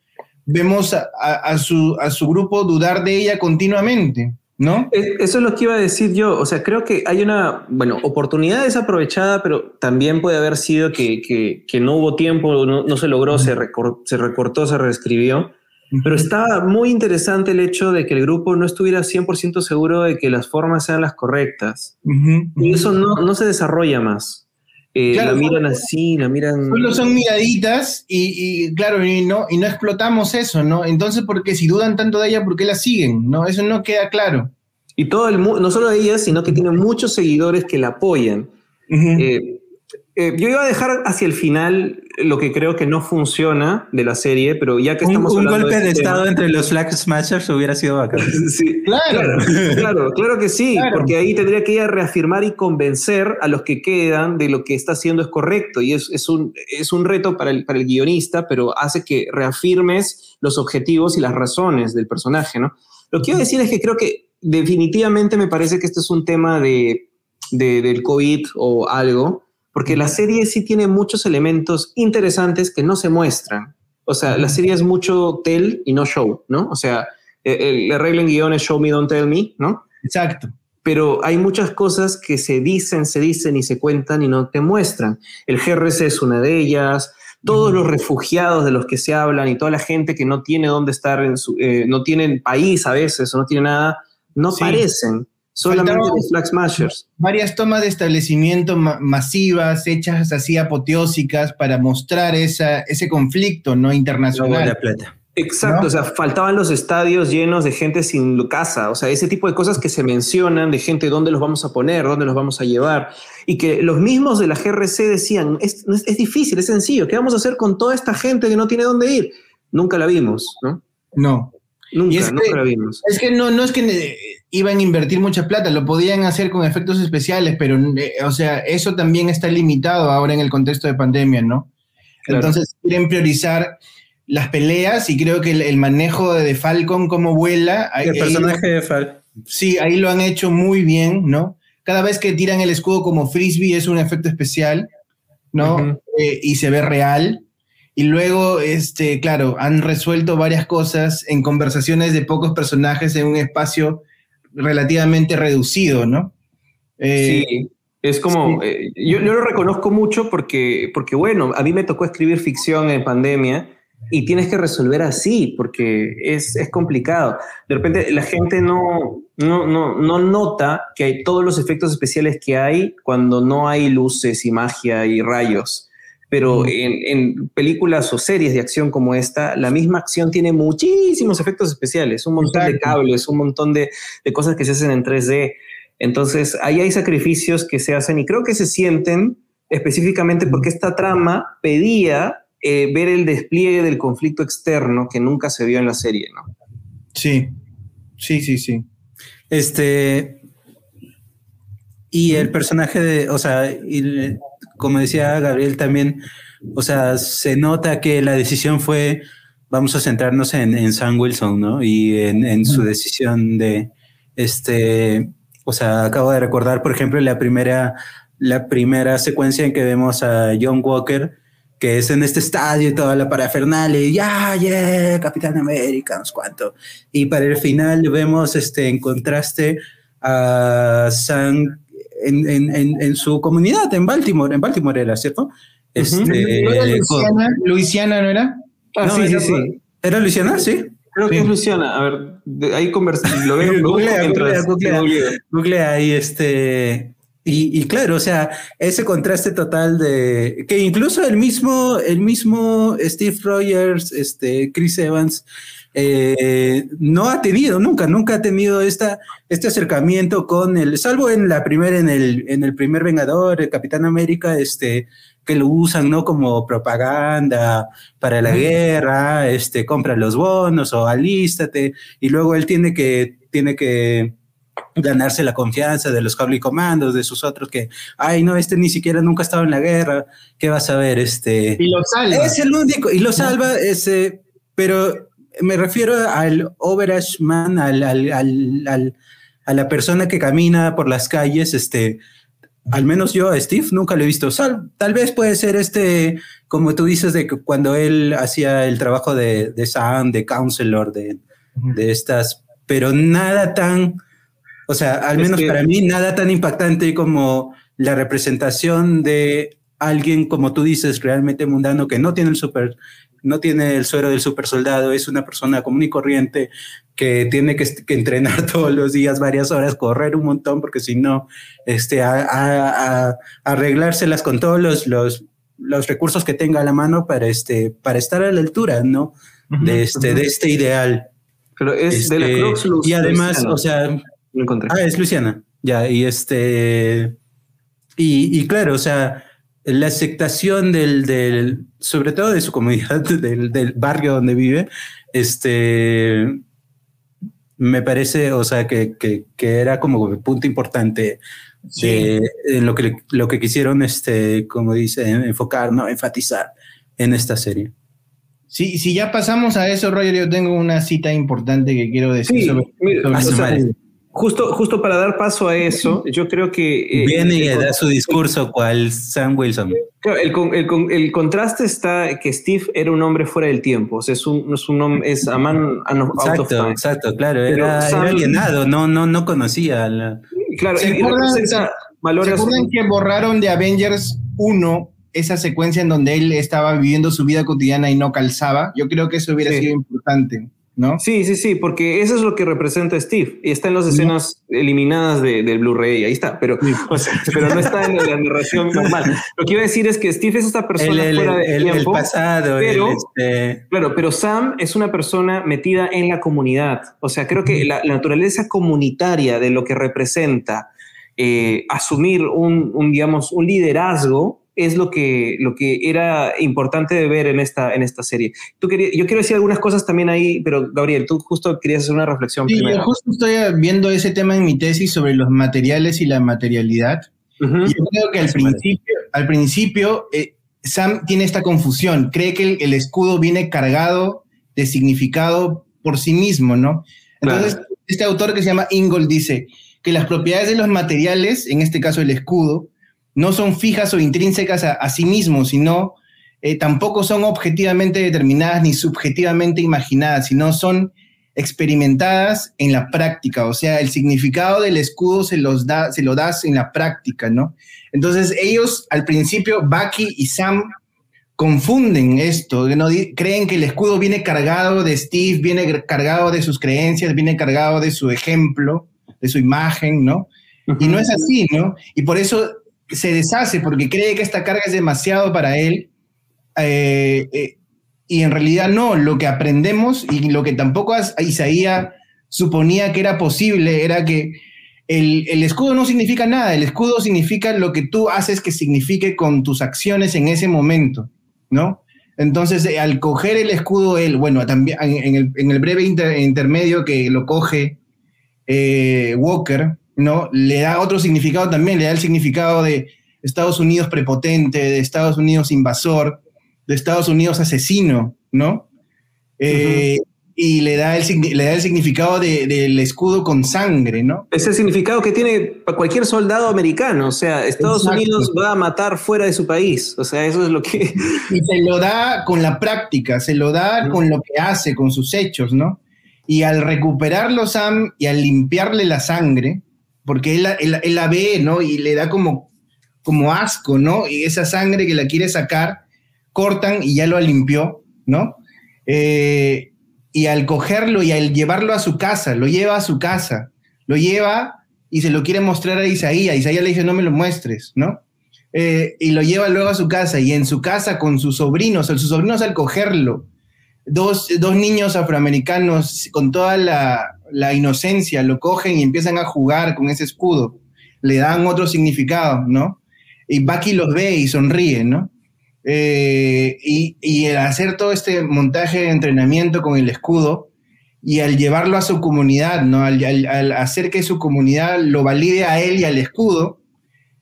vemos a, su, a su grupo dudar de ella continuamente. ¿No? Eso es lo que iba a decir yo. O sea, creo que hay una, bueno, oportunidad desaprovechada, pero también puede haber sido que, que, no hubo tiempo, no, se logró, se, se recortó, se reescribió. Pero estaba muy interesante el hecho de que el grupo no estuviera 100% seguro de que las formas sean las correctas. Y eso no, no se desarrolla más. Eh, la miran así, la miran. Solo son miraditas y, claro, y no, y no explotamos eso, ¿no? Entonces, porque si dudan tanto de ella, ¿por qué la siguen? ¿No? Eso no queda claro. Y todo el mundo, no solo de ella, sino que tiene muchos seguidores que la apoyan. Eh, yo iba a dejar hacia el final lo que creo que no funciona de la serie, pero ya que estamos un, un golpe de, este estado entre los Flag Smashers hubiera sido bacán. (laughs) sí, claro, claro, claro que sí, porque ahí tendría que ir a reafirmar y convencer a los que quedan de lo que está haciendo es correcto y es, es, un, es un reto para el, para el guionista, pero hace que reafirmes los objetivos y las razones del personaje, ¿no? Lo que iba a decir es que creo que definitivamente me parece que este es un tema de, de del COVID o algo, porque la serie sí tiene muchos elementos interesantes que no se muestran. O sea, la serie es mucho tell y no show, ¿no? O sea, e, la regla en guion es show me, don't tell me, ¿no? Exacto. Pero hay muchas cosas que se dicen, se dicen y se cuentan y no te muestran. El GRC es una de ellas, todos los refugiados de los que se hablan y toda la gente que no tiene dónde estar, en su, eh, no tienen país a veces o no tiene nada, no aparecen. Solamente los Flag Smashers. Varias tomas de establecimiento masivas, hechas así apoteósicas para mostrar esa, ese conflicto no internacional. plata. Exacto, o sea, faltaban los estadios llenos de gente sin casa, o sea, ese tipo de cosas que se mencionan de gente, dónde los vamos a poner, dónde los vamos a llevar, y que los mismos de la GRC decían, es, es difícil, es sencillo, ¿qué vamos a hacer con toda esta gente que no tiene dónde ir? Nunca la vimos, ¿no? No. Nunca, es nunca la vimos. Es que no, no es que iban a invertir mucha plata, lo podían hacer con efectos especiales, pero, eh, o sea, eso también está limitado ahora en el contexto de pandemia, ¿no? Entonces quieren priorizar las peleas y creo que el, manejo de Falcon como vuela. El personaje de Falcon. Sí, ahí lo han hecho muy bien, ¿no? Cada vez que tiran el escudo como frisbee es un efecto especial, ¿no? Eh, y se ve real. Y luego, este, claro, han resuelto varias cosas en conversaciones de pocos personajes en un espacio relativamente reducido, ¿no? Eh, sí, es como, eh, yo, lo reconozco mucho porque, porque, bueno, a mí me tocó escribir ficción en pandemia y tienes que resolver así porque es, es complicado. De repente la gente no, no, no, no nota que hay todos los efectos especiales que hay cuando no hay luces y magia y rayos pero en, películas o series de acción como esta, la misma acción tiene muchísimos efectos especiales, un montón de cables, un montón de, cosas que se hacen en 3D. Entonces, ahí hay sacrificios que se hacen y creo que se sienten específicamente porque esta trama pedía eh, ver el despliegue del conflicto externo que nunca se vio en la serie, ¿no? Sí, sí, sí, sí. Este, Y el personaje de, o sea, como decía Gabriel también, o sea, se nota que la decisión fue, vamos a centrarnos en, en Sam Wilson, ¿no? Y en, en su decisión de, este, o sea, acabo de recordar, por ejemplo, la primera, la primera secuencia en que vemos a John Walker, que es en este estadio y toda la parafernalia, y ya, yeah, Capitán América, no sé cuánto. Y para el final vemos este, en contraste a Sam en, en, en, su comunidad, en Baltimore, en Baltimore era, ¿cierto? Este, ¿No era Luisiana, Luisiana, ¿no era? Ah, sí, sí, sí. ¿Era Luisiana? Sí. Creo que es Luisiana. A ver, ahí conversamos. Lo veo. (laughs) googlea, googlea, googlea, googlea, ahí este. Y, y, claro, o sea, ese contraste total de que incluso el mismo, el mismo Steve Rogers, este, Chris Evans, eh, no ha tenido, nunca, nunca ha tenido esta, este acercamiento con el, salvo en la primera, en el, en el primer Vengador, el Capitán América, este, que lo usan, ¿no? Como propaganda para la guerra, este, compra los bonos o alístate, y luego él tiene que, tiene que ganarse la confianza de los Holy Commandos, de sus otros que, ay, no, este ni siquiera nunca ha estado en la guerra, ¿qué vas a ver? Este, y lo salva. Es el único, y lo salva, ese, pero me refiero al Overashman, al, al, al, a la persona que camina por las calles, este, al menos yo a Steve nunca lo he visto. tal vez puede ser este, como tú dices, de que cuando él hacía el trabajo de, de Sam, de counselor, de, de estas, pero nada tan, o sea, al menos para mí, nada tan impactante como la representación de alguien, como tú dices, realmente mundano, que no tiene el super, no tiene el suero del super soldado, es una persona común y corriente que tiene que, entrenar (laughs) todos los días varias horas, correr un montón, porque si no, este, a, arreglárselas con todos los, los, los, recursos que tenga a la mano para, este, para estar a la altura, ¿no? De este, de este ideal. Pero es de la este, Cruz Y además, o sea, ah, es Luciana, ya, y este, y, y claro, o sea, la aceptación del, del, sobre todo de su comunidad, (laughs) del, del, barrio donde vive, este, me parece, o sea, que, que, que era como un punto importante de, en lo que, lo que quisieron, este, como dice, enfocar, ¿no? enfatizar en esta serie. Sí, si ya pasamos a eso, Roger, yo tengo una cita importante que quiero decir sobre, sobre Justo, justo para dar paso a eso, yo creo que... Eh, Viene y da su discurso cual Sam Wilson. El, el, el, contraste está que Steve era un hombre fuera del tiempo, o sea, es un, es un hombre, es a man Exacto, exacto, claro, era, alienado, no, no, no conocía. La... Claro, ¿Se acuerdan, que borraron de Avengers 1 esa secuencia en donde él estaba viviendo su vida cotidiana y no calzaba? Yo creo que eso hubiera sido importante. Sí, sí, sí, porque eso es lo que representa Steve y está en las escenas eliminadas de, del Blu-ray, ahí está, pero, pero no está en la narración (laughs) normal. Lo que iba a decir es que Steve es esta persona fuera de tiempo, pasado, pero, este... claro, pero Sam es una persona metida en la comunidad, o sea, creo que la, naturaleza comunitaria de lo que representa eh, asumir un, un, digamos, un liderazgo es lo que, lo que era importante de ver en esta, en esta serie. Tú yo quiero decir algunas cosas también ahí, pero Gabriel, tú justo querías hacer una reflexión. Sí, yo justo estoy viendo ese tema en mi tesis sobre los materiales y la materialidad. Yo creo que al principio, al principio eh, Sam tiene esta confusión, cree que el, escudo viene cargado de significado por sí mismo, ¿no? Entonces, este autor que se llama Ingold dice que las propiedades de los materiales, en este caso el escudo, no son fijas o intrínsecas a, sí mismos, sino eh, tampoco son objetivamente determinadas ni subjetivamente imaginadas, sino son experimentadas en la práctica, o sea, el significado del escudo se, los da, se lo das en la práctica, ¿no? Entonces ellos al principio, Bucky y Sam, confunden esto, ¿no? creen que el escudo viene cargado de Steve, viene cargado de sus creencias, viene cargado de su ejemplo, de su imagen, ¿no? Y no es así, ¿no? Y por eso se deshace porque cree que esta carga es demasiado para él. Eh, eh, y en realidad no, lo que aprendemos y lo que tampoco Isaías suponía que era posible era que el, escudo no significa nada, el escudo significa lo que tú haces que signifique con tus acciones en ese momento, ¿no? Entonces, eh, al coger el escudo, él, bueno, también en, el, breve intermedio que lo coge Walker, ¿no? Le da otro significado también, le da el significado de Estados Unidos prepotente, de Estados Unidos invasor, de Estados Unidos asesino, ¿no? Eh, y le da el, le da el significado del escudo con sangre, ¿no? Es el significado que tiene cualquier soldado americano, o sea, Estados Unidos va a matar fuera de su país, o sea, eso es lo que... (laughs) Y se lo da con la práctica, se lo da con lo que hace, con sus hechos, ¿no? Y al recuperarlo Sam y al limpiarle la sangre, porque él, la ve, ¿no? Y le da como, como asco, ¿no? Y esa sangre que la quiere sacar, cortan y ya lo limpió, ¿no? Eh, y al cogerlo y al llevarlo a su casa, lo lleva a su casa, lo lleva y se lo quiere mostrar a Isaías. Isaías le dice, no me lo muestres, ¿no? Eh, y lo lleva luego a su casa y en su casa con sus sobrinos, sus sobrinos al cogerlo, dos, niños afroamericanos con toda la, la, inocencia lo cogen y empiezan a jugar con ese escudo, le dan otro significado, ¿no? Y Bucky los ve y sonríe, ¿no? Eh, y, el hacer todo este montaje de entrenamiento con el escudo y al llevarlo a su comunidad, ¿no? Al, hacer que su comunidad lo valide a él y al escudo,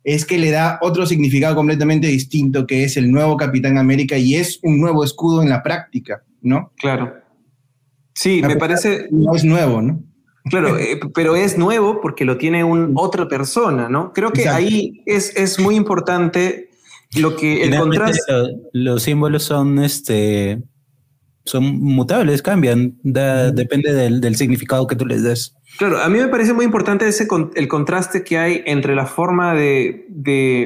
es que le da otro significado completamente distinto, que es el nuevo Capitán América y es un nuevo escudo en la práctica, ¿no? Claro. Sí, me parece... No es nuevo, ¿no? Claro, eh, pero es nuevo porque lo tiene un, otra persona, ¿no? Creo que ahí es, es muy importante lo que el contraste. los símbolos son este son mutables, cambian, depende del, significado que tú les des. Claro, a mí me parece muy importante ese el contraste que hay entre la forma de,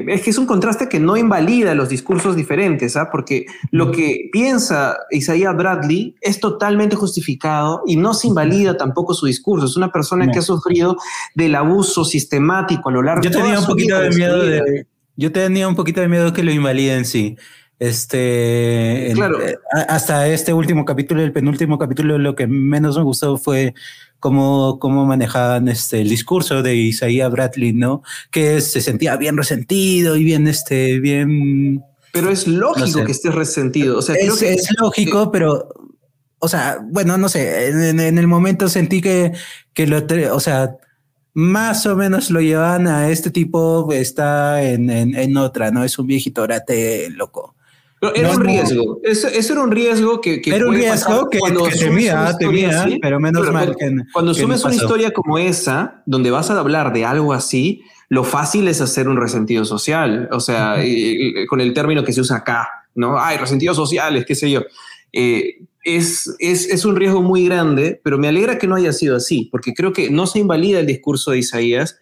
Es que es un contraste que no invalida los discursos diferentes, ¿ah? porque lo que piensa Isaiah Bradley es totalmente justificado y no se invalida tampoco su discurso. Es una persona que ha sufrido del abuso sistemático a lo largo de Yo tenía un poquito de miedo de, yo tenía un poquito de miedo que lo invaliden, sí. Este, claro. Eh, hasta este último capítulo, el penúltimo capítulo, lo que menos me gustó fue cómo, cómo manejaban este, el discurso de Isaiah Bradley, ¿no? Que se sentía bien resentido y bien, este, bien... Pero es lógico que estés resentido. O sea, es, que, es lógico, pero, o sea, bueno, no sé, en, en, el momento sentí que, que lo, o sea, más o menos lo llevan a este tipo, está en, en, otra, ¿no? Es un viejito orate loco. Pero era un riesgo, eso, era un riesgo que... era un riesgo que, cuando que temía, temía, pero menos mal que... Cuando sumes una historia como esa, donde vas a hablar de algo así, lo fácil es hacer un resentido social, o sea, con el término que se usa acá, ¿no? Ay, resentidos sociales, qué sé yo. Eh, es, es, un riesgo muy grande, pero me alegra que no haya sido así, porque creo que no se invalida el discurso de Isaías,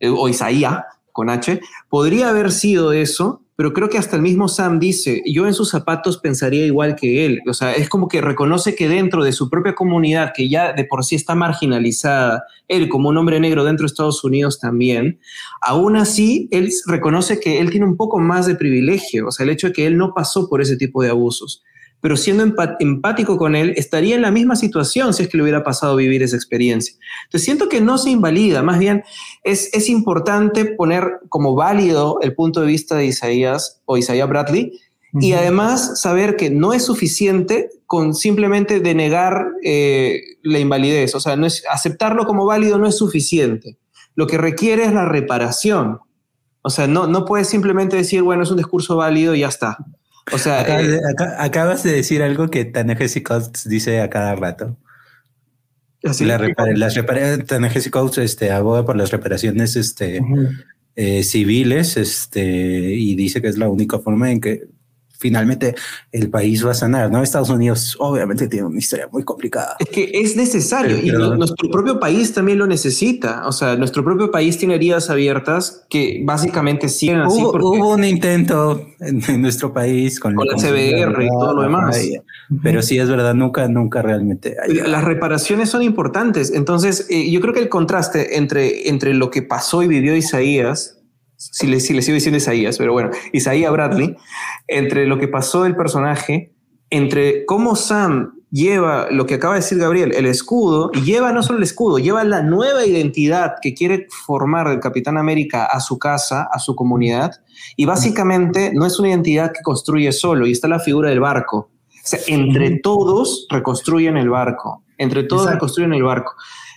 eh, o Isaías, con H. Podría haber sido eso, pero creo que hasta el mismo Sam dice, yo en sus zapatos pensaría igual que él. O sea, es como que reconoce que dentro de su propia comunidad, que ya de por sí está marginalizada, él como un hombre negro dentro de Estados Unidos también, aún así, él reconoce que él tiene un poco más de privilegio, o sea, el hecho de que él no pasó por ese tipo de abusos pero siendo empático con él, estaría en la misma situación si es que le hubiera pasado vivir esa experiencia. Entonces siento que no se invalida, más bien es, es importante poner como válido el punto de vista de Isaías o Isaías Bradley y además saber que no es suficiente con simplemente denegar eh, la invalidez, o sea, no es, aceptarlo como válido no es suficiente. Lo que requiere es la reparación. O sea, no, no puedes simplemente decir, bueno, es un discurso válido y ya está. O sea, eh, acabas de decir algo que Tanehesi Coates dice a cada rato. ¿Así? La las Coates este, aboga por las reparaciones este, eh, civiles este, y dice que es la única forma en que finalmente el país va a sanar, ¿no? Estados Unidos obviamente tiene una historia muy complicada. Es que es necesario y nuestro propio país también lo necesita. O sea, nuestro propio país tiene heridas abiertas que básicamente siguen así. Hubo, un intento en, nuestro país con, la CBR y todo lo demás. Pero sí es verdad, nunca, nunca realmente. Las reparaciones son importantes. Entonces, eh, yo creo que el contraste entre, entre lo que pasó y vivió Isaías si le, si le sigo diciendo Isaías, pero bueno, Isaías Bradley, entre lo que pasó del personaje, entre cómo Sam lleva lo que acaba de decir Gabriel, el escudo, y lleva no solo el escudo, lleva la nueva identidad que quiere formar el Capitán América a su casa, a su comunidad, y básicamente no es una identidad que construye solo, y está la figura del barco. O sea, entre todos reconstruyen el barco, entre todos reconstruyen el barco.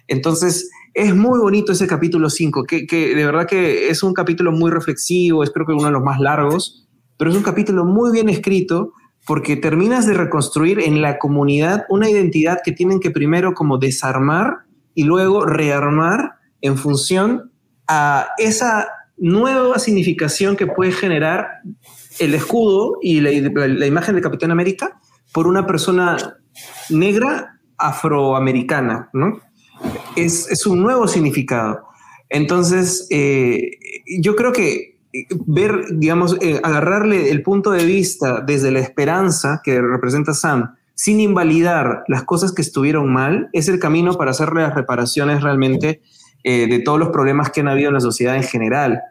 Entonces, Es muy bonito ese capítulo 5, que, de verdad que es un capítulo muy reflexivo, es creo que uno de los más largos, pero es un capítulo muy bien escrito porque terminas de reconstruir en la comunidad una identidad que tienen que primero como desarmar y luego rearmar en función a esa nueva significación que puede generar el escudo y la, imagen de Capitán América por una persona negra afroamericana, ¿no? Es, un nuevo significado. Entonces, eh, yo creo que ver, digamos, eh, agarrarle el punto de vista desde la esperanza que representa Sam, sin invalidar las cosas que estuvieron mal, es el camino para hacer las reparaciones realmente eh, de todos los problemas que han habido en la sociedad en general.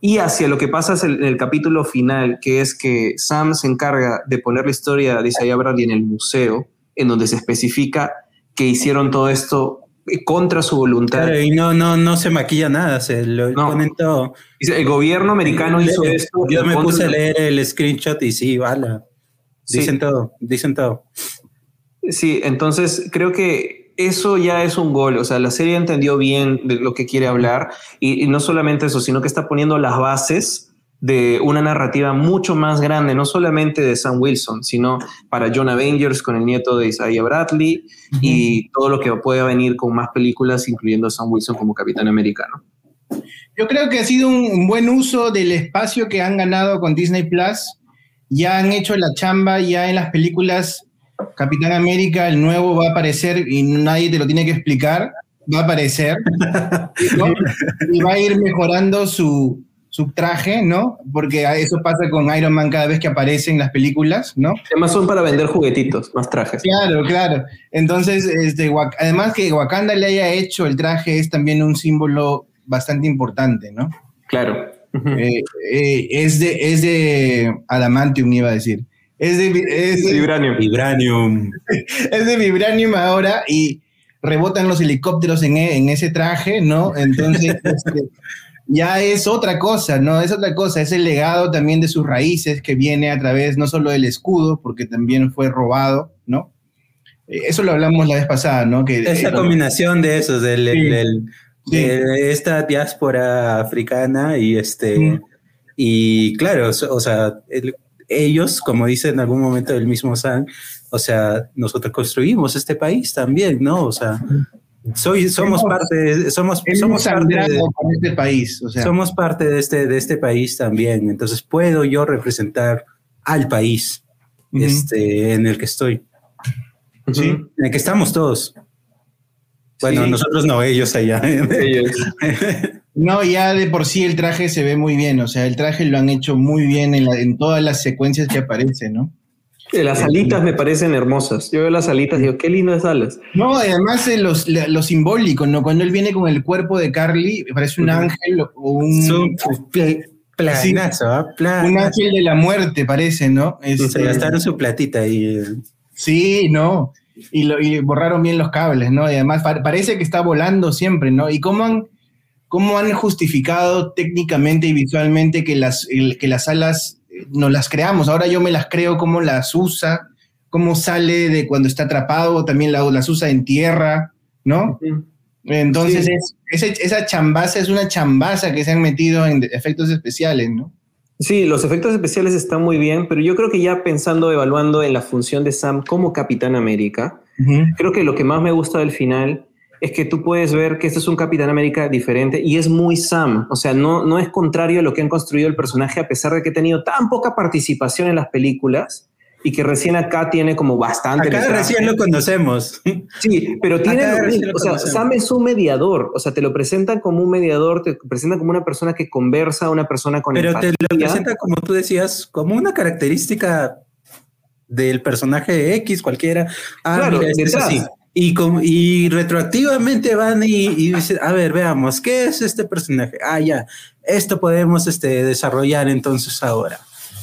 Y hacia lo que pasa en el capítulo final, que es que Sam se encarga de poner la historia de Isaiah Bradley en el museo, en donde se especifica que hicieron todo esto contra su voluntad. y no, no, no se maquilla nada, se lo ponen todo. El gobierno americano hizo esto. Yo me puse a leer el screenshot y sí, vale. Dicen todo, dicen todo. Sí, entonces creo que eso ya es un gol. O sea, la serie entendió bien de lo que quiere hablar y no solamente eso, sino que está poniendo las bases de una narrativa mucho más grande, no solamente de Sam Wilson, sino para John Avengers con el nieto de Isaiah Bradley y todo lo que pueda venir con más películas, incluyendo a Sam Wilson como Capitán Americano. Yo creo que ha sido un, buen uso del espacio que han ganado con Disney Plus. Ya han hecho la chamba, ya en las películas Capitán América, el nuevo va a aparecer y nadie te lo tiene que explicar, va a aparecer (laughs) y va a ir mejorando su, su traje, ¿no? Porque eso pasa con Iron Man cada vez que aparece en las películas, ¿no? Además son para vender juguetitos, más trajes. Claro, claro. Entonces, este, además que Wakanda le haya hecho el traje es también un símbolo bastante importante, ¿no? Claro. Eh, eh, es, de, es de adamantium, iba a decir. Es de, vibranium. Vibranium. (laughs) es de vibranium ahora y rebotan los helicópteros en, en ese traje, ¿no? Entonces, (laughs) este, ya es otra cosa, ¿no? Es otra cosa, es el legado también de sus raíces que viene a través no solo del escudo, porque también fue robado, ¿no? Eh, eso lo hablamos la vez pasada, ¿no? Que, Esa combinación de esos, del, de esta diáspora africana y este, y claro, o sea, ellos, como dice en algún momento el mismo San, o sea, nosotros construimos este país también, ¿no? O sea, soy, somos parte, somos, somos parte de, este país. Somos parte de este, de este país también. Entonces puedo yo representar al país este, en el que estoy. ¿Sí? En el que estamos todos. Bueno, nosotros no, ellos allá. Ellos. (laughs) no, ya de por sí el traje se ve muy bien. O sea, el traje lo han hecho muy bien en, en todas las secuencias que aparecen, ¿no? Las alitas me parecen hermosas. Yo veo las alitas y digo, qué lindas alas. No, además eh, los, lo simbólico, ¿no? Cuando él viene con el cuerpo de Carly, parece un ángel o un... planazo, ¿ah? Un ángel de la muerte, parece, ¿no? Este, se gastaron su platita ahí. Sí, no. Y, lo, y borraron bien los cables, ¿no? Y además parece que está volando siempre, ¿no? Y cómo han, cómo han justificado técnicamente y visualmente que las, que las alas nos las creamos, ahora yo me las creo cómo las usa, cómo sale de cuando está atrapado, también las usa en tierra, ¿no? Entonces, esa chambaza es una chambaza que se han metido en efectos especiales, ¿no? Sí, los efectos especiales están muy bien, pero yo creo que ya pensando, evaluando en la función de Sam como Capitán América, creo que lo que más me gusta del final es que tú puedes ver que este es un Capitán América diferente y es muy Sam. O sea, no, no es contrario a lo que han construido el personaje, a pesar de que ha tenido tan poca participación en las películas y que recién acá tiene como bastante. Acá recién lo conocemos. Sí, pero tiene. o sea, Sam es un mediador. O sea, te lo presentan como un mediador, te presentan como una persona que conversa, una persona con Pero te lo presenta, como tú decías, como una característica del personaje X, cualquiera. Ah, claro, mira, este es así. Y, y retroactivamente van y, dicen, a ver, veamos, ¿qué es este personaje? Ah, ya, esto podemos este, desarrollar entonces ahora.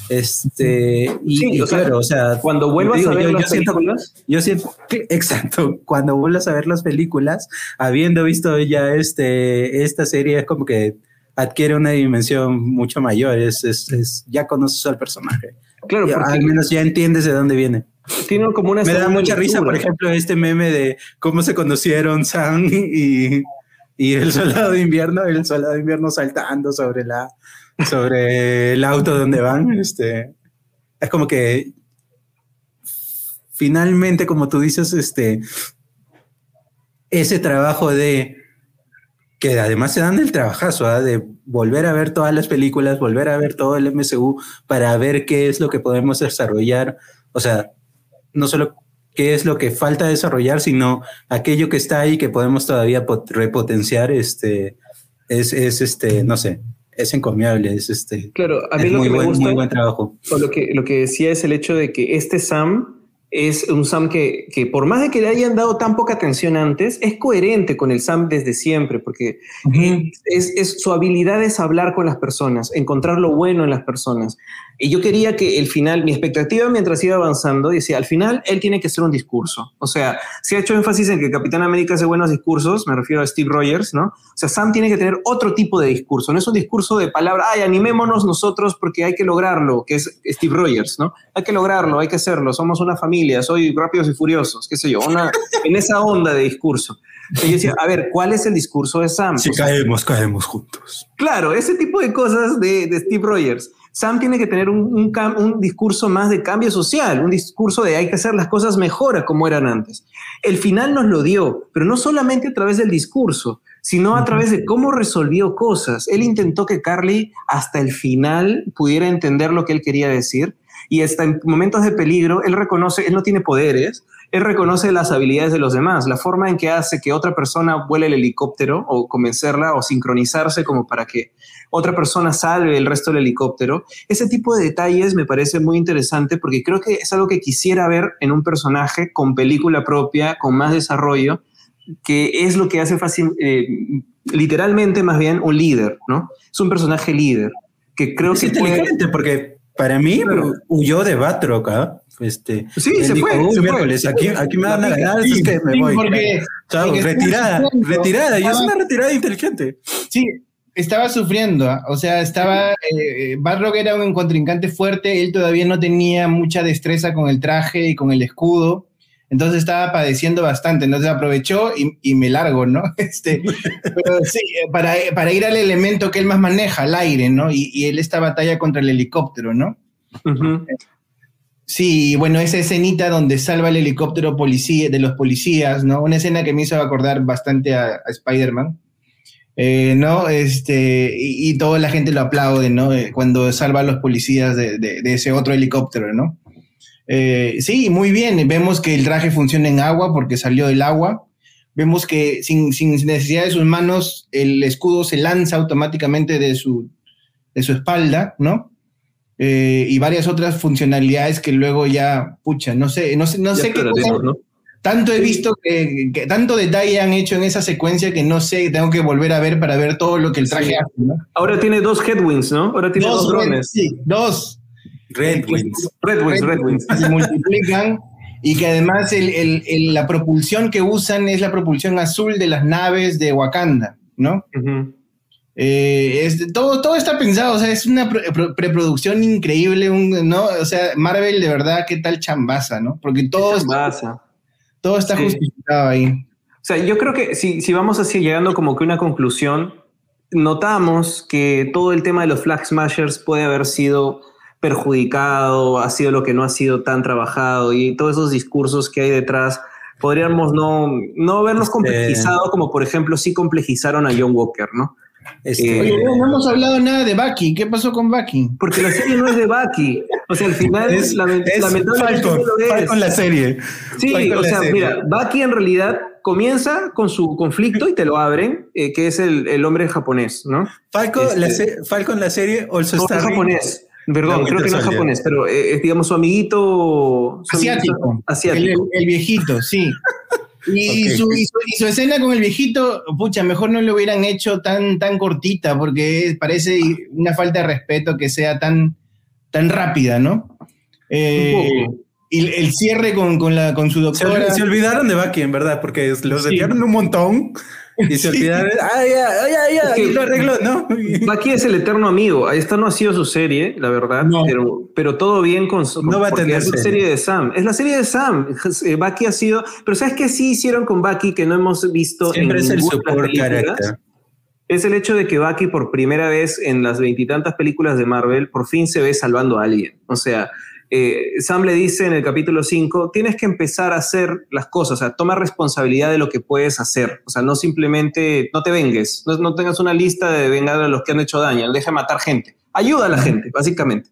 Este, y, claro, o sea, cuando vuelvas a ver las películas. yo siento que, exacto, cuando vuelvas a ver las películas, habiendo visto ya este, esta serie, es como que adquiere una dimensión mucho mayor, es, es, ya conoces al personaje. Claro, al menos ya entiendes de dónde viene. Tiene como una Me da mucha risa, por ejemplo, este meme de cómo se conocieron Sam y, y el soldado de invierno, el soldado de invierno saltando sobre la sobre el auto donde van, este es como que finalmente, como tú dices, este ese trabajo de que además se dan el trabajazo ¿ah? de volver a ver todas las películas, volver a ver todo el MCU para ver qué es lo que podemos desarrollar, o sea, no solo qué es lo que falta desarrollar, sino aquello que está ahí que podemos todavía repotenciar, este, es, es este, no sé, es encomiable, es este. Claro, a mí lo muy que me gusta, muy buen trabajo. Lo que, lo que decía es el hecho de que este Sam es un Sam que, que, por más de que le hayan dado tan poca atención antes, es coherente con el Sam desde siempre, porque es, es, su habilidad es hablar con las personas, encontrar lo bueno en las personas. Y yo quería que el final, mi expectativa mientras iba avanzando, decía, al final él tiene que hacer un discurso. O sea, se ha hecho énfasis en que Capitán América hace buenos discursos, me refiero a Steve Rogers, ¿no? O sea, Sam tiene que tener otro tipo de discurso, no es un discurso de palabra, ay, animémonos nosotros porque hay que lograrlo, que es Steve Rogers, ¿no? Hay que lograrlo, hay que hacerlo, somos una familia, soy rápidos y furiosos, qué sé yo, una, (laughs) en esa onda de discurso. Y yo decía, a ver, ¿cuál es el discurso de Sam? Si caemos, caemos juntos. Claro, ese tipo de cosas de, de Steve Rogers. Sam tiene que tener un, un, discurso más de cambio social, un discurso de hay que hacer las cosas mejor como eran antes. El final nos lo dio, pero no solamente a través del discurso, sino a través de cómo resolvió cosas. Él intentó que Carly hasta el final pudiera entender lo que él quería decir y hasta en momentos de peligro, él reconoce, él no tiene poderes, él reconoce las habilidades de los demás, la forma en que hace que otra persona vuele el helicóptero o convencerla o sincronizarse como para que otra persona salve el resto del helicóptero. Ese tipo de detalles me parece muy interesante porque creo que es algo que quisiera ver en un personaje con película propia, con más desarrollo, que es lo que hace fácil, eh, literalmente más bien un líder, ¿no? Es un personaje líder que creo que inteligente porque para mí huyó de Batroc, ¿ah? Este, sí, se, fue, Aquí, aquí me dan a ganar, es que me voy. retirada, retirada, y es una retirada inteligente. Sí, estaba sufriendo, ¿ah? o sea, estaba, eh, Barrock era un contrincante fuerte, él todavía no tenía mucha destreza con el traje y con el escudo, entonces estaba padeciendo bastante, entonces aprovechó y, me largo, ¿no? (laughs) Este, pero sí, para, para, ir al elemento que él más maneja, el aire, ¿no? Y, y él esta batalla contra el helicóptero, ¿no? Sí, bueno, esa escenita donde salva el helicóptero policía, de los policías, ¿no? Una escena que me hizo acordar bastante a, Spider-Man. Eh, ¿no? Este, y, toda la gente lo aplaude, ¿no? Eh, cuando salva a los policías de, ese otro helicóptero, ¿no? Eh, sí, muy bien. Vemos que el traje funciona en agua porque salió del agua. Vemos que sin, sin necesidad de sus manos, el escudo se lanza automáticamente de su, de su espalda, ¿no? Eh, y varias otras funcionalidades que luego ya, pucha, no sé, no sé, no sé qué Tanto he visto que, tanto detalle han hecho en esa secuencia que no sé, tengo que volver a ver para ver todo lo que el traje hace. Ahora tiene dos headwinds, ¿no? Ahora tiene dos, drones. Sí, dos. Redwings. Redwings, Redwings. Se (laughs) multiplican y que además la propulsión que usan es la propulsión azul de las naves de Wakanda, ¿no? Eh, todo, todo está pensado, o sea, es una preproducción increíble, ¿no? O sea, Marvel de verdad, qué tal chambaza, ¿no? Porque todo, está, todo está justificado ahí. O sea, yo creo que si, si vamos así llegando como que una conclusión, notamos que todo el tema de los Flag Smashers puede haber sido perjudicado, ha sido lo que no ha sido tan trabajado y todos esos discursos que hay detrás podríamos no, no haberlos este complejizado como por ejemplo sí complejizaron a John Walker, ¿no? Este, Oye, no, hemos hablado nada de Bucky. ¿Qué pasó con Bucky? Porque la serie no es de Bucky. O sea, al final es, lamentablemente Falcon, Falcon la serie. Sí, o sea, mira, Bucky en realidad comienza con su conflicto y te lo abren, eh, que es el, el, hombre japonés, ¿no? Falcon, la, este, Falcon la serie also no, es japonés. Perdón, creo que no es japonés, pero eh, es, digamos, su amiguito... asiático. asiático. el viejito, sí. (laughs) Y, su, su, escena con el viejito, pucha, mejor no lo hubieran hecho tan, tan cortita, porque parece una falta de respeto que sea tan, tan rápida, ¿no? Eh, y el cierre con, con, la, con su doctora. Se, olvidaron de Bucky, en verdad, porque los sí. un montón. (laughs) y se olvidaron, ah, ya, ya, ya, y lo arregló, ¿no? (laughs) Bucky es el eterno amigo. Esta no ha sido su serie, la verdad, pero, pero todo bien con su. No va a tener es la serie de Sam. Es la serie de Sam. (laughs) Eh, Bucky ha sido. Pero ¿sabes qué sí hicieron con Bucky que no hemos visto Siempre es el support character. Es el hecho de que Bucky, por primera vez en las veintitantas películas de Marvel, por fin se ve salvando a alguien. O sea, eh, Sam le dice en el capítulo 5, tienes que empezar a hacer las cosas, o sea, toma responsabilidad de lo que puedes hacer, o sea, no simplemente, no te vengues, no, tengas una lista de vengar a los que han hecho daño, deja matar gente, ayuda a la gente, básicamente.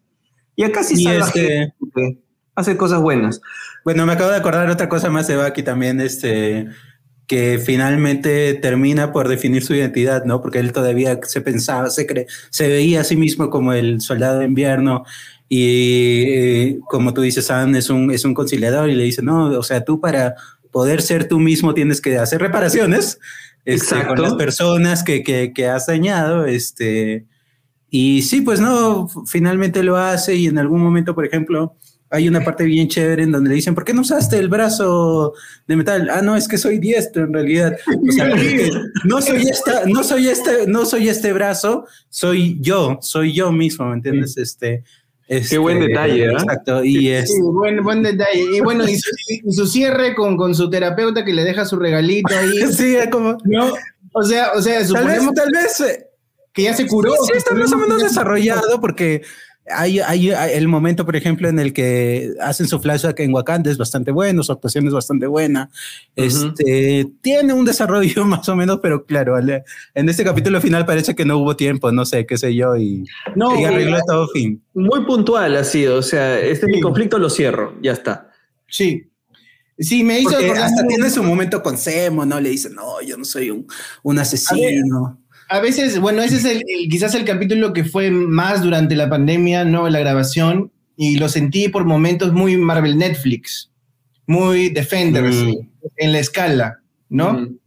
Y acá sí salva este... gente, hace cosas buenas. Bueno, me acabo de acordar otra cosa más de Bucky también, este que finalmente termina por definir su identidad, ¿no? Porque él todavía se pensaba, se, cree, se veía a sí mismo como el soldado de invierno y eh, como tú dices, Sam es un, es un conciliador y le dice, no, o sea, tú para poder ser tú mismo tienes que hacer reparaciones este, con las personas que, que, que, has dañado. Este, y sí, pues no, finalmente lo hace y en algún momento, por ejemplo, hay una parte bien chévere en donde le dicen, ¿por qué no usaste el brazo de metal? Ah, no, es que soy diestro en realidad. O sea, no soy esta, no soy este, no soy este brazo, soy yo, soy yo mismo, ¿me entiendes? Este, Qué buen este, detalle, ¿eh? Exacto, y es... Sí, buen, buen detalle. Y bueno, y su, cierre con, con, su terapeuta que le deja su regalito ahí. (laughs) sí, es como... ¿no? O sea, o sea, suponemos... Tal vez, tal vez que ya se curó. Sí, está más o menos desarrollado porque hay, hay, el momento, por ejemplo, en el que hacen su flashback en Wakanda es bastante bueno, su actuación es bastante buena. Este tiene un desarrollo (laughs) más o menos, pero claro, en este capítulo final parece que no hubo tiempo, no sé, qué sé yo, y, no, y arregló todo fin. Muy puntual ha sido, o sea, este es mi conflicto, lo cierro, ya está. Sí, Sí, me hizo. hasta tiene su momento con Semo, ¿no? Le dice, no, yo no soy un, un asesino a veces, bueno, ese es el, quizás el capítulo que fue más durante la pandemia, ¿no? La grabación, y lo sentí por momentos muy Marvel Netflix, muy Defenders, mm. en la escala, ¿no? Mm.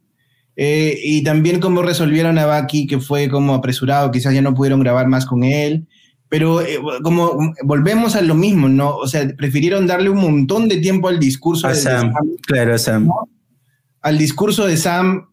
Eh, y también cómo resolvieron a Bucky, que fue como apresurado, quizás ya no pudieron grabar más con él, pero eh, como volvemos a lo mismo, ¿no? O sea, prefirieron darle un montón de tiempo al discurso. de Sam, claro, Sam al discurso de Sam,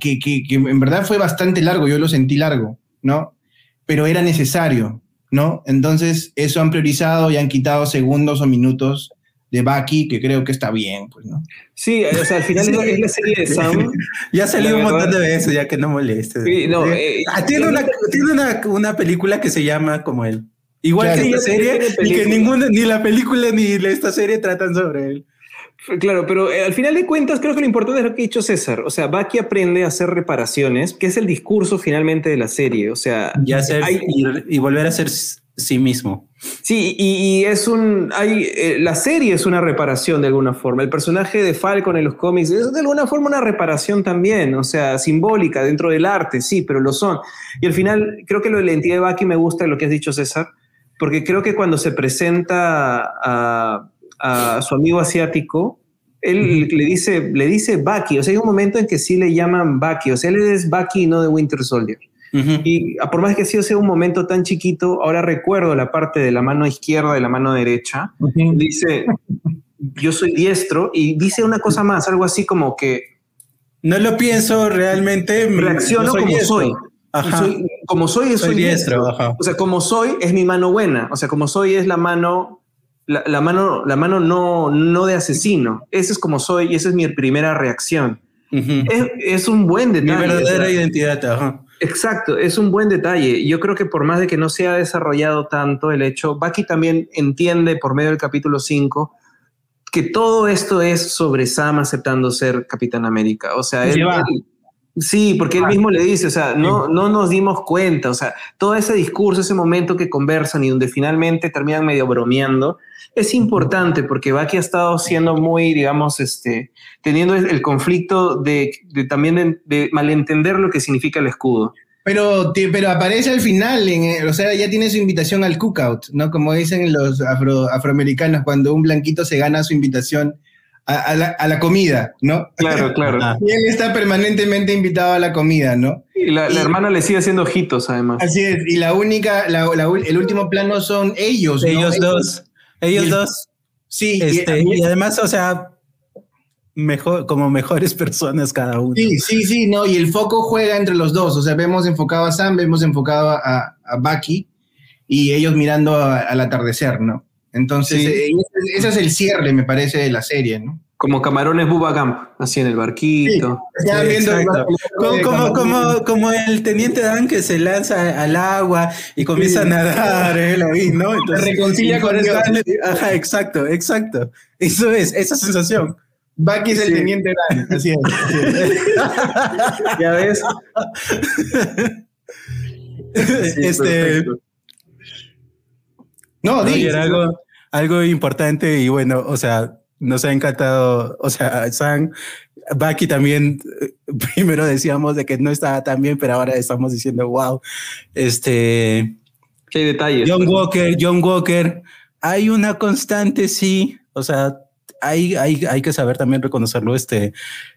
que, en verdad fue bastante largo, yo lo sentí largo, ¿no? Pero era necesario, ¿no? Entonces, eso han priorizado y han quitado segundos o minutos de Bucky, que creo que está bien, pues, ¿no? Sí, o sea, al final (laughs) es, la serie de Sam. (laughs) ya salió un montón de veces, ya que no moleste. Sí, no, eh, ah, tiene, una, tiene una, película que se llama como él. Igual que la serie, y que ninguna, ni la película ni esta serie tratan sobre él. Claro, pero eh, al final de cuentas creo que lo importante es lo que ha dicho César. O sea, Bucky aprende a hacer reparaciones, que es el discurso finalmente de la serie. O sea, y, volver a ser sí mismo. Sí, y, es un. Hay, eh, la serie es una reparación de alguna forma. El personaje de Falcon en los cómics es de alguna forma una reparación también. O sea, simbólica dentro del arte, sí, pero lo son. Y al final, creo que lo de la identidad de Bucky me gusta lo que has dicho, César, porque creo que cuando se presenta a a su amigo asiático, él le dice, le dice Bucky, o sea, hay un momento en que sí le llaman Bucky, o sea, él es Bucky y no de Winter Soldier. Y por más que sí sea un momento tan chiquito, ahora recuerdo la parte de la mano izquierda, de la mano derecha, dice, yo soy diestro, y dice una cosa más, algo así como que... No lo pienso realmente. Reacciono como soy. como soy, soy, diestro. O sea, como soy es mi mano buena. O sea, como soy es la mano la, mano, la mano no, no de asesino. Ese es como soy y esa es mi primera reacción. es, un buen detalle. Mi verdadera identidad. Exacto, es un buen detalle. Yo creo que por más de que no se ha desarrollado tanto el hecho, Bucky también entiende por medio del capítulo 5 que todo esto es sobre Sam aceptando ser Capitán América. O sea, él, Sí, porque él mismo le dice, o sea, no, no nos dimos cuenta, o sea, todo ese discurso, ese momento que conversan y donde finalmente terminan medio bromeando, es importante porque Baki ha estado siendo muy, digamos, este, teniendo el, conflicto de, también de, malentender lo que significa el escudo. Pero, pero aparece al final, en, o sea, ya tiene su invitación al cookout, ¿no? Como dicen los afroamericanos, cuando un blanquito se gana su invitación a, la, comida, ¿no? Claro, claro. (laughs) y él está permanentemente invitado a la comida, ¿no? Y la, hermana le sigue haciendo ojitos, además. Así es, y la única, el último plano son ellos, Ellos dos. Ellos dos. Sí, este, y, además, o sea, mejor, como mejores personas cada uno. Sí, sí, sí, no, y el foco juega entre los dos, o sea, vemos enfocado a Sam, vemos enfocado a, a Bucky y ellos mirando al atardecer, ¿no? Entonces, eh, ese, es el cierre, me parece, de la serie, ¿no? Como camarones Bubba Gump, así en el barquito. como, como, como, el teniente Dan que se lanza al agua y comienza a nadar, él ahí, ¿no? Entonces, se reconcilia con Dios. Ajá, exacto, exacto. Eso es, esa sensación. Bucky es el teniente Dan, así es. (laughs) ya ves. (laughs) este. No, algo, algo importante y bueno, o sea, nos ha encantado, o sea, Sam, Bucky también, eh, (laughs) primero decíamos de que no estaba tan bien, pero ahora estamos diciendo, wow, este... Qué detalles. John Walker, John Walker, hay una constante, sí, o sea, hay, hay, hay que saber también reconocerlo, este,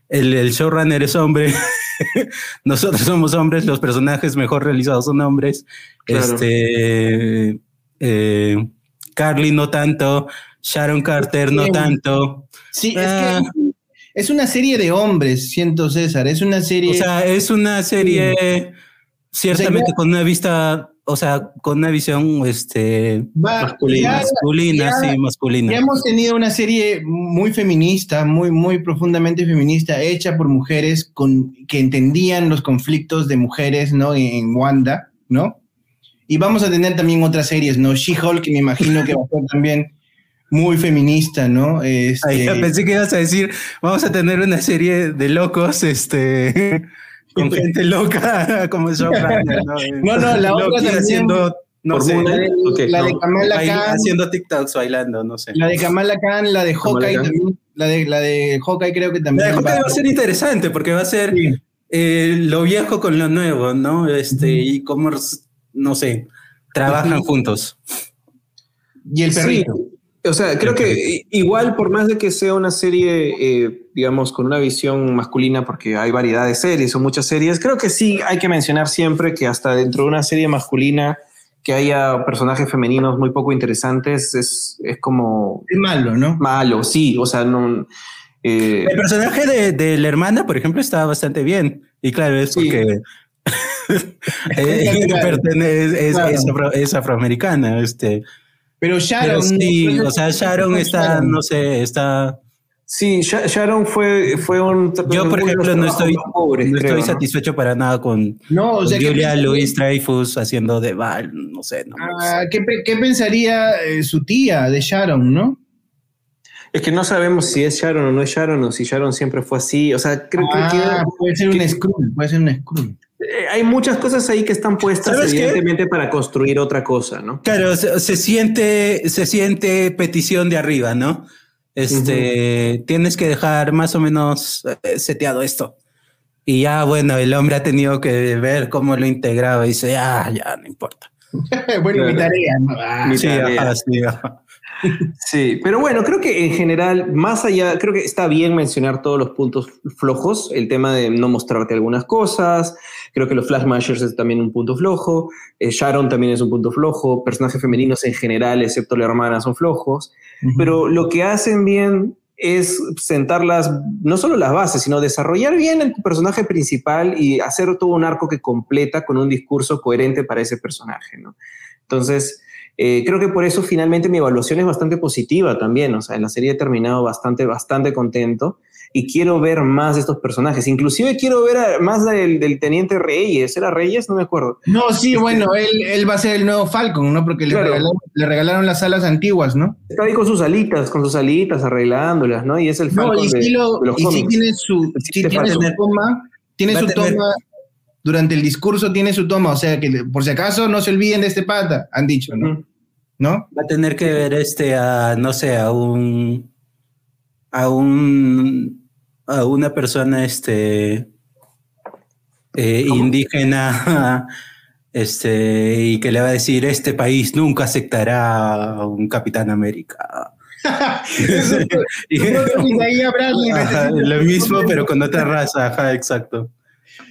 el, el showrunner es hombre, (laughs) nosotros somos hombres, los personajes mejor realizados son hombres, este eh, Carly no tanto, Sharon Carter no tanto. Sí, es que ah. es una serie de hombres, siento César, es una serie... O sea, es una serie ciertamente con una vista, o sea, con una visión este, masculina, masculina sí, masculina. Ya hemos tenido una serie muy feminista, muy, muy profundamente feminista, hecha por mujeres con, que entendían los conflictos de mujeres, ¿no? En Wanda, ¿no? Y vamos a tener también otras series, ¿no? She-Hulk, que me imagino que va a ser también muy feminista, ¿no? Este... pensé que ibas a decir, vamos a tener una serie de locos, este, (laughs) con gente loca, (laughs) como yo. (laughs) ¿no? no, la otra también, haciendo, no sé, la de Kamala Khan. Haciendo TikToks bailando, no sé. La de Kamala Khan, la de Hawkeye también, la de, la de Hawkeye creo que también. La de Hawkeye va, a ser interesante, porque va a ser eh, lo viejo con lo nuevo, ¿no? Este, y cómo no sé, trabajan juntos. Y el perrito. O sea, creo que igual por más de que sea una serie, eh, digamos, con una visión masculina, porque hay variedad de series o muchas series, creo que sí hay que mencionar siempre que hasta dentro de una serie masculina que haya personajes femeninos muy poco interesantes es, es como... Es malo, ¿no? Malo, sí, o sea, no... Eh, el personaje de, la hermana, por ejemplo, está bastante bien. Y claro, es porque (laughs) (laughs) es, afroamericana, este. Pero Sharon. sí, o sea, Sharon está, no sé, está. Sí, Sharon fue, fue un. Yo, por ejemplo, no estoy, no estoy satisfecho para nada con, no, Julia Louis Dreyfus haciendo de Val, no sé. No ah, ¿qué, ¿qué, pensaría eh, su tía de Sharon, no? Es que no sabemos si es Sharon o no es Sharon, o si Sharon siempre fue así. O sea, creo, que. Ah, puede ser un Skrull, puede ser un Skrull. Eh, hay muchas cosas ahí que están puestas evidentemente para construir otra cosa, ¿no? Claro, se, siente, se siente petición de arriba, ¿no? Este, tienes que dejar más o menos eh, seteado esto. Y ya, bueno, el hombre ha tenido que ver cómo lo integraba y dice, ah, ya, no importa. (laughs) bueno, mi tarea. Ah, mi tarea. sí, Sí, pero bueno, creo que en general, más allá, creo que está bien mencionar todos los puntos flojos, el tema de no mostrarte algunas cosas, creo que los Flash Mashers es también un punto flojo, eh, Sharon también es un punto flojo, personajes femeninos en general, excepto la hermana, son flojos, pero lo que hacen bien es sentarlas, no solo las bases, sino desarrollar bien el personaje principal y hacer todo un arco que completa con un discurso coherente para ese personaje, ¿no? Entonces, eh, creo que por eso finalmente mi evaluación es bastante positiva también, o sea, en la serie he terminado bastante, bastante contento y quiero ver más de estos personajes, inclusive quiero ver más del, Teniente Reyes, ¿era Reyes? No me acuerdo. No, sí, este, bueno, él, va a ser el nuevo Falcon, ¿no? Porque le, regalaron, las alas antiguas, ¿no? Está ahí con sus alitas, con sus alitas, arreglándolas, ¿no? Y es el Falcon no, y sí, y sí tiene su, sí tiene su toma, tiene su toma durante el discurso tiene su toma, o sea que por si acaso no se olviden de este pata, han dicho, ¿no? ¿No? Va a tener que ver este a, no sé, a un, a un, a una persona, este, eh, indígena, (laughs) este, y que le va a decir, este país nunca aceptará a un Capitán América. (laughs) lo (laughs) mismo, pero con otra raza, ajá, exacto.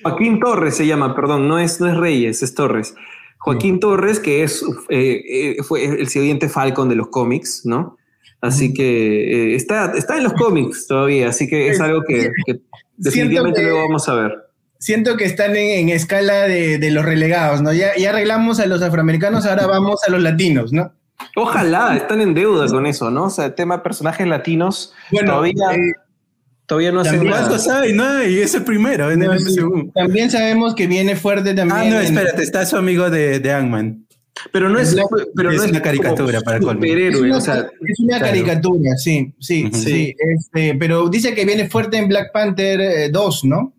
Joaquín Torres se llama, perdón, no es, no es Reyes, es Torres. Joaquín Torres, que es, eh, eh, fue el siguiente Falcon de los cómics, ¿no? Así que eh, está, está en los cómics todavía, así que es algo que, definitivamente luego vamos a ver. Siento que están en, escala de, los relegados, ¿no? Ya, ya arreglamos a los afroamericanos, ahora vamos a los latinos, ¿no? Ojalá, están en deuda con eso, ¿no? O sea, el tema de personajes latinos bueno, todavía, eh, todavía no hacen nada. sabe? No, y es el primero en el También sabemos que viene fuerte también. Ah, no, espérate, está su amigo de, de Ant-Man. Pero no es, pero es una caricatura para superhéroe. Es una, es una caricatura, sí, sí, sí. Este, pero dice que viene fuerte en Black Panther 2, eh, ¿no?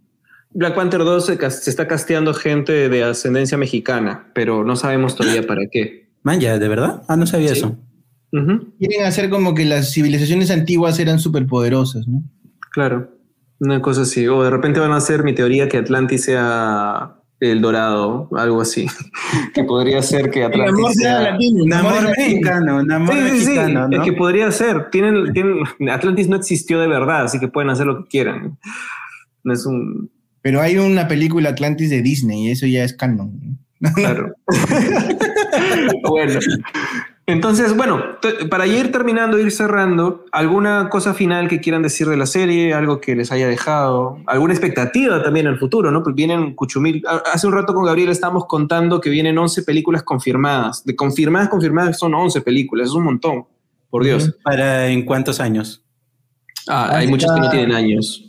Black Panther 2 se, está casteando gente de ascendencia mexicana, pero no sabemos todavía para qué. Man, ya, ¿de verdad? Ah, no sabía eso. Quieren hacer como que las civilizaciones antiguas eran superpoderosas, ¿no? Claro, una cosa así. O de repente van a hacer mi teoría que Atlantis sea el Dorado, algo así. (laughs) que podría ser que Atlantis sea... amor mexicano, amor mexicano, Es que podría ser. Tienen, tienen, Atlantis no existió de verdad, así que pueden hacer lo que quieran. No es un... Pero hay una película Atlantis de Disney y eso ya es canon. Claro. (laughs) (laughs) bueno, entonces, bueno, para ir terminando, ir cerrando, ¿alguna cosa final que quieran decir de la serie? ¿Algo que les haya dejado? ¿Alguna expectativa también al futuro? ¿no? Pues vienen Cuchumil. Hace un rato con Gabriel estábamos contando que vienen 11 películas confirmadas. De confirmadas, confirmadas son 11 películas. Es un montón, por Dios. ¿Para en cuántos años? Ah, hay muchas que no tienen años.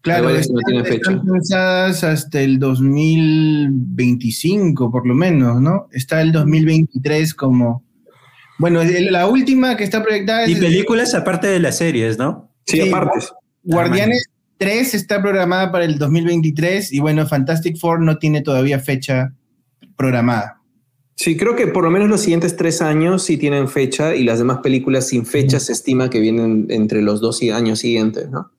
Claro, están, no tienen fecha. pensadas hasta el 2025, por lo menos, ¿no? Está el 2023 como bueno, la última que está proyectada es. Y películas aparte de las series, ¿no? Sí, aparte. Guardianes 3 está programada para el 2023 y bueno, Fantastic Four no tiene todavía fecha programada. Sí, creo que por lo menos los siguientes tres años sí tienen fecha y las demás películas sin fecha se estima que vienen entre los dos años siguientes, ¿no?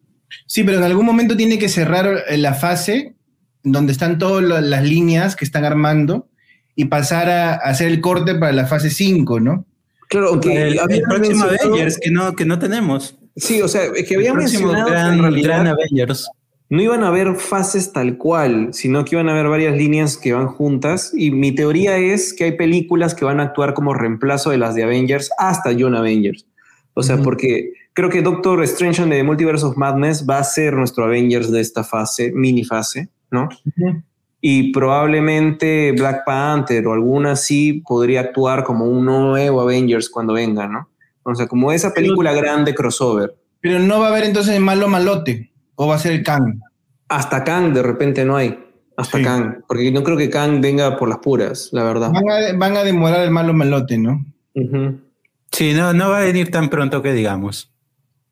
Sí, pero en algún momento tiene que cerrar eh, la fase donde están todas las líneas que están armando y pasar a, hacer el corte para la fase 5, ¿no? Claro, aunque el, próximo Avengers que no, que no tenemos. Sí, o sea, es que había mencionado gran, gran Avengers. No iban a haber fases tal cual, sino que iban a haber varias líneas que van juntas. Y mi teoría es que hay películas que van a actuar como reemplazo de las de Avengers hasta John Avengers. O sea, porque creo que Doctor Strange de Multiverse of Madness va a ser nuestro Avengers de esta fase, mini fase, ¿no? Y probablemente Black Panther o alguna así podría actuar como un nuevo Avengers cuando venga, ¿no? O sea, como esa película grande crossover. Pero no va a haber entonces malo malote, o va a ser Kang. Hasta Kang de repente no hay. Hasta Kang, porque no creo que Kang venga por las puras, la verdad. Van a, demorar el malo malote, ¿no? Sí, no, no va a venir tan pronto que digamos.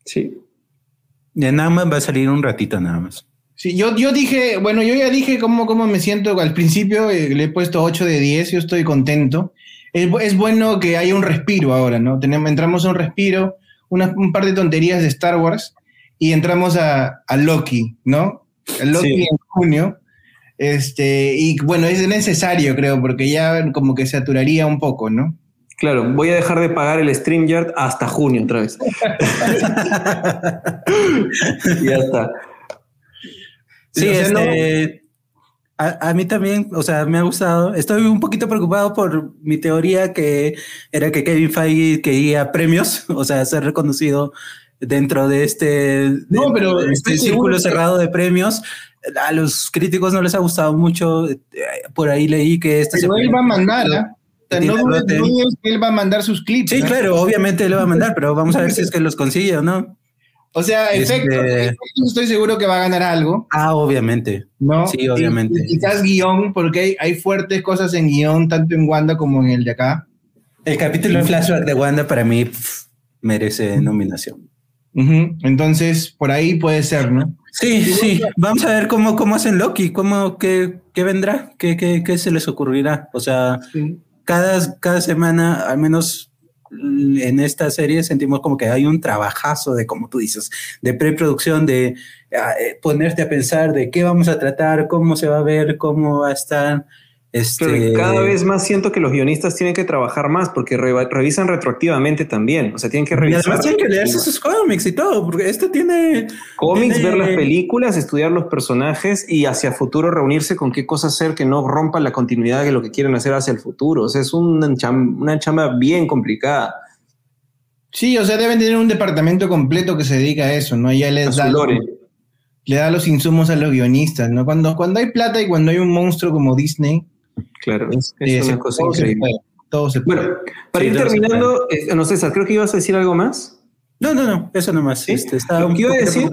Sí. De nada más va a salir un ratito nada más. Sí, yo, yo dije, bueno, yo ya dije cómo, cómo me siento al principio, eh, le he puesto 8 de 10, yo estoy contento. Es, es bueno que haya un respiro ahora, ¿no? Tenemos, entramos a un respiro, un par de tonterías de Star Wars y entramos a, a Loki, ¿no? Loki en junio. Este, y bueno, es necesario, creo, porque ya como que saturaría un poco, ¿no? Claro, voy a dejar de pagar el StreamYard hasta junio otra vez. (laughs) (laughs) ya está. Sí, este, a, mí también, o sea, me ha gustado. Estoy un poquito preocupado por mi teoría que era que Kevin Feige quería premios, (laughs) o sea, ser reconocido dentro de este, no, pero este círculo cerrado de premios. A los críticos no les ha gustado mucho. Por ahí leí que este pero él va a mandar, ¿eh? no, no, él va a mandar sus clips. Sí, claro, obviamente él va a mandar, pero vamos a ver si es que los consigue o no. O sea, este, efecto, estoy seguro que va a ganar algo. Ah, obviamente. ¿No? Sí, obviamente. quizás guion, porque hay, fuertes cosas en guion, tanto en Wanda como en el de acá. El capítulo de flashback de Wanda para mí merece nominación. Entonces, por ahí puede ser, ¿no? Sí, sí. Vamos a ver cómo, cómo hacen Loki, cómo, qué, qué vendrá, qué, qué, qué, se les ocurrirá. O sea, cada, cada semana, al menos en esta serie sentimos como que hay un trabajazo de, como tú dices, de preproducción, de ah, eh, ponerte a pensar de qué vamos a tratar, cómo se va a ver, cómo va a estar. Este... cada vez más siento que los guionistas tienen que trabajar más porque revisan retroactivamente también. O sea, tienen que revisar. Y además tienen que leerse sus cómics y todo, porque esto tiene. Cómics, ver las películas, estudiar los personajes y hacia futuro reunirse con qué cosas hacer que no rompan la continuidad de lo que quieren hacer hacia el futuro. O sea, es una chamba, una chamba bien complicada. Sí, o sea, deben tener un departamento completo que se dedica a eso, ¿no? Ya les da, le da los insumos a los guionistas, ¿no? Cuando, cuando hay plata y cuando hay un monstruo como Disney. Claro, es, una cosa increíble. todo se puede. Bueno, para ir terminando, eh, no César, creo que ibas a decir algo más. No, no, no, eso nomás. ¿Sí? Este, estaba un poco decir?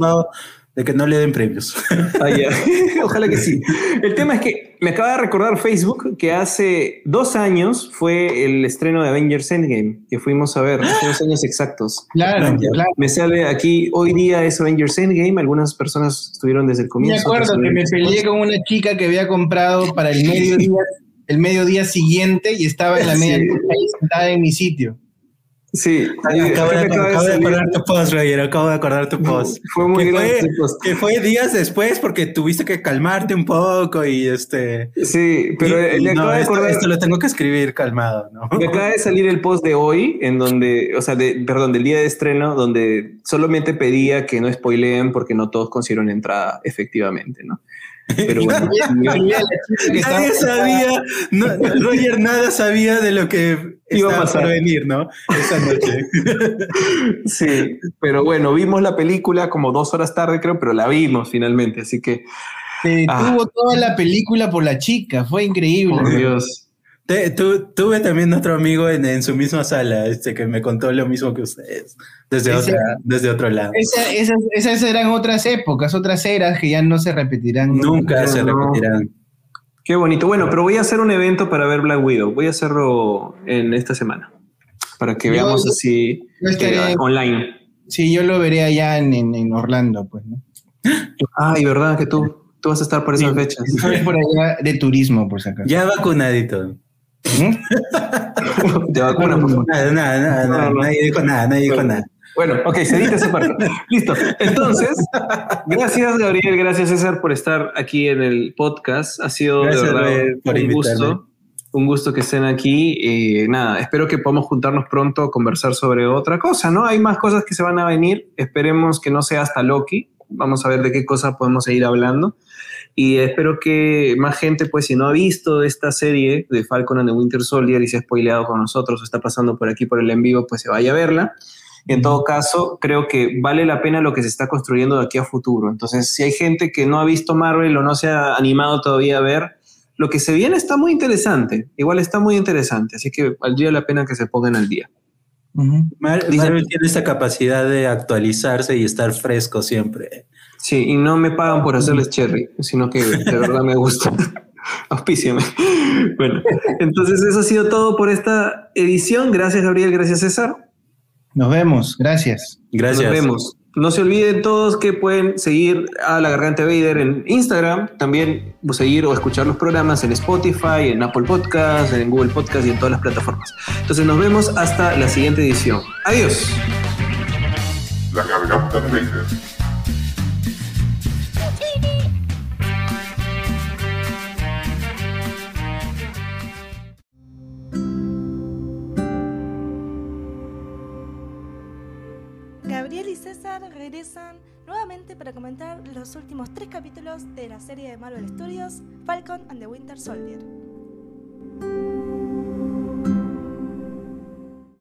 De que no le den premios. (laughs) Ah, (laughs) Ojalá que sí. El tema es que me acaba de recordar Facebook que hace dos años fue el estreno de Avengers Endgame, que fuimos a ver, hace dos años exactos. Claro, claro. Me sale aquí, hoy día es Avengers Endgame, algunas personas estuvieron desde el comienzo. Me acuerdo que me peleé con una chica que había comprado para el mediodía, el mediodía siguiente y estaba en la (laughs) media sentada en mi sitio. Sí, acabo, de, acordar tu post, Roger, acabo de acordar tu post. Fue muy que que fue días después porque tuviste que calmarte un poco y este... Sí, pero le acabo de acordar... Esto, lo tengo que escribir calmado, ¿no? Me acaba de salir el post de hoy, en donde, o sea, de, perdón, del día de estreno, donde solamente pedía que no spoileen porque no todos consiguieron entrada efectivamente, ¿no? Pero bueno, nadie sabía, Roger nada sabía de lo que iba a pasar. venir, ¿no? Esa noche. (laughs) sí, pero bueno, vimos la película como dos horas tarde, creo, pero la vimos finalmente, así que. Se ah. tuvo toda la película por la chica, fue increíble. Por Dios tuve también otro amigo en, su misma sala este, que me contó lo mismo que ustedes, desde, desde otro lado. esas, eran otras épocas, otras eras que ya no se repetirán. Nunca se repetirán. Qué bonito. Bueno, pero voy a hacer un evento para ver Black Widow. Voy a hacerlo en esta semana, para que veamos así eh, online. Sí, yo lo veré allá en, Orlando, pues, ¿no? Ay, ¿verdad? Que tú, tú vas a estar por esas fechas. Estoy por allá de turismo, por si acaso. Ya vacunadito. De vacuna, por Nada, nada, nada, nadie dijo nada, nadie dijo nada. Bueno, ok, se edita esa parte. (laughs) Listo. Entonces, (laughs) gracias Gabriel, gracias César por estar aquí en el podcast. Ha sido de verdad un gusto. Un gusto que estén aquí. Y nada, espero que podamos juntarnos pronto a conversar sobre otra cosa, ¿no? Hay más cosas que se van a venir. Esperemos que no sea hasta Loki. Vamos a ver de qué cosa podemos seguir hablando. Y espero que más gente, pues si no ha visto esta serie de Falcon and the Winter Soldier y se ha spoileado con nosotros o está pasando por aquí por el en vivo, pues se vaya a verla. En todo caso, creo que vale la pena lo que se está construyendo de aquí a futuro. Entonces, si hay gente que no ha visto Marvel o no se ha animado todavía a ver, lo que se viene está muy interesante. Igual está muy interesante. Así que valdría la pena que se pongan al día. Marvel tiene esa capacidad de actualizarse y estar fresco siempre. Sí, y no me pagan por hacerles cherry, sino que de verdad me gusta. (laughs) Auspíciame. Bueno, entonces eso ha sido todo por esta edición. Gracias, Gabriel. Gracias, César. Nos vemos. Gracias. Gracias. Nos vemos. No se olviden todos que pueden seguir a La Garganta Vader en Instagram, también seguir o escuchar los programas en Spotify, en Apple Podcasts, en Google Podcasts y en todas las plataformas. Entonces nos vemos hasta la siguiente edición. Adiós. La Garganta Vader. Regresan nuevamente para comentar los últimos tres capítulos de la serie de Marvel Studios, Falcon and the Winter Soldier.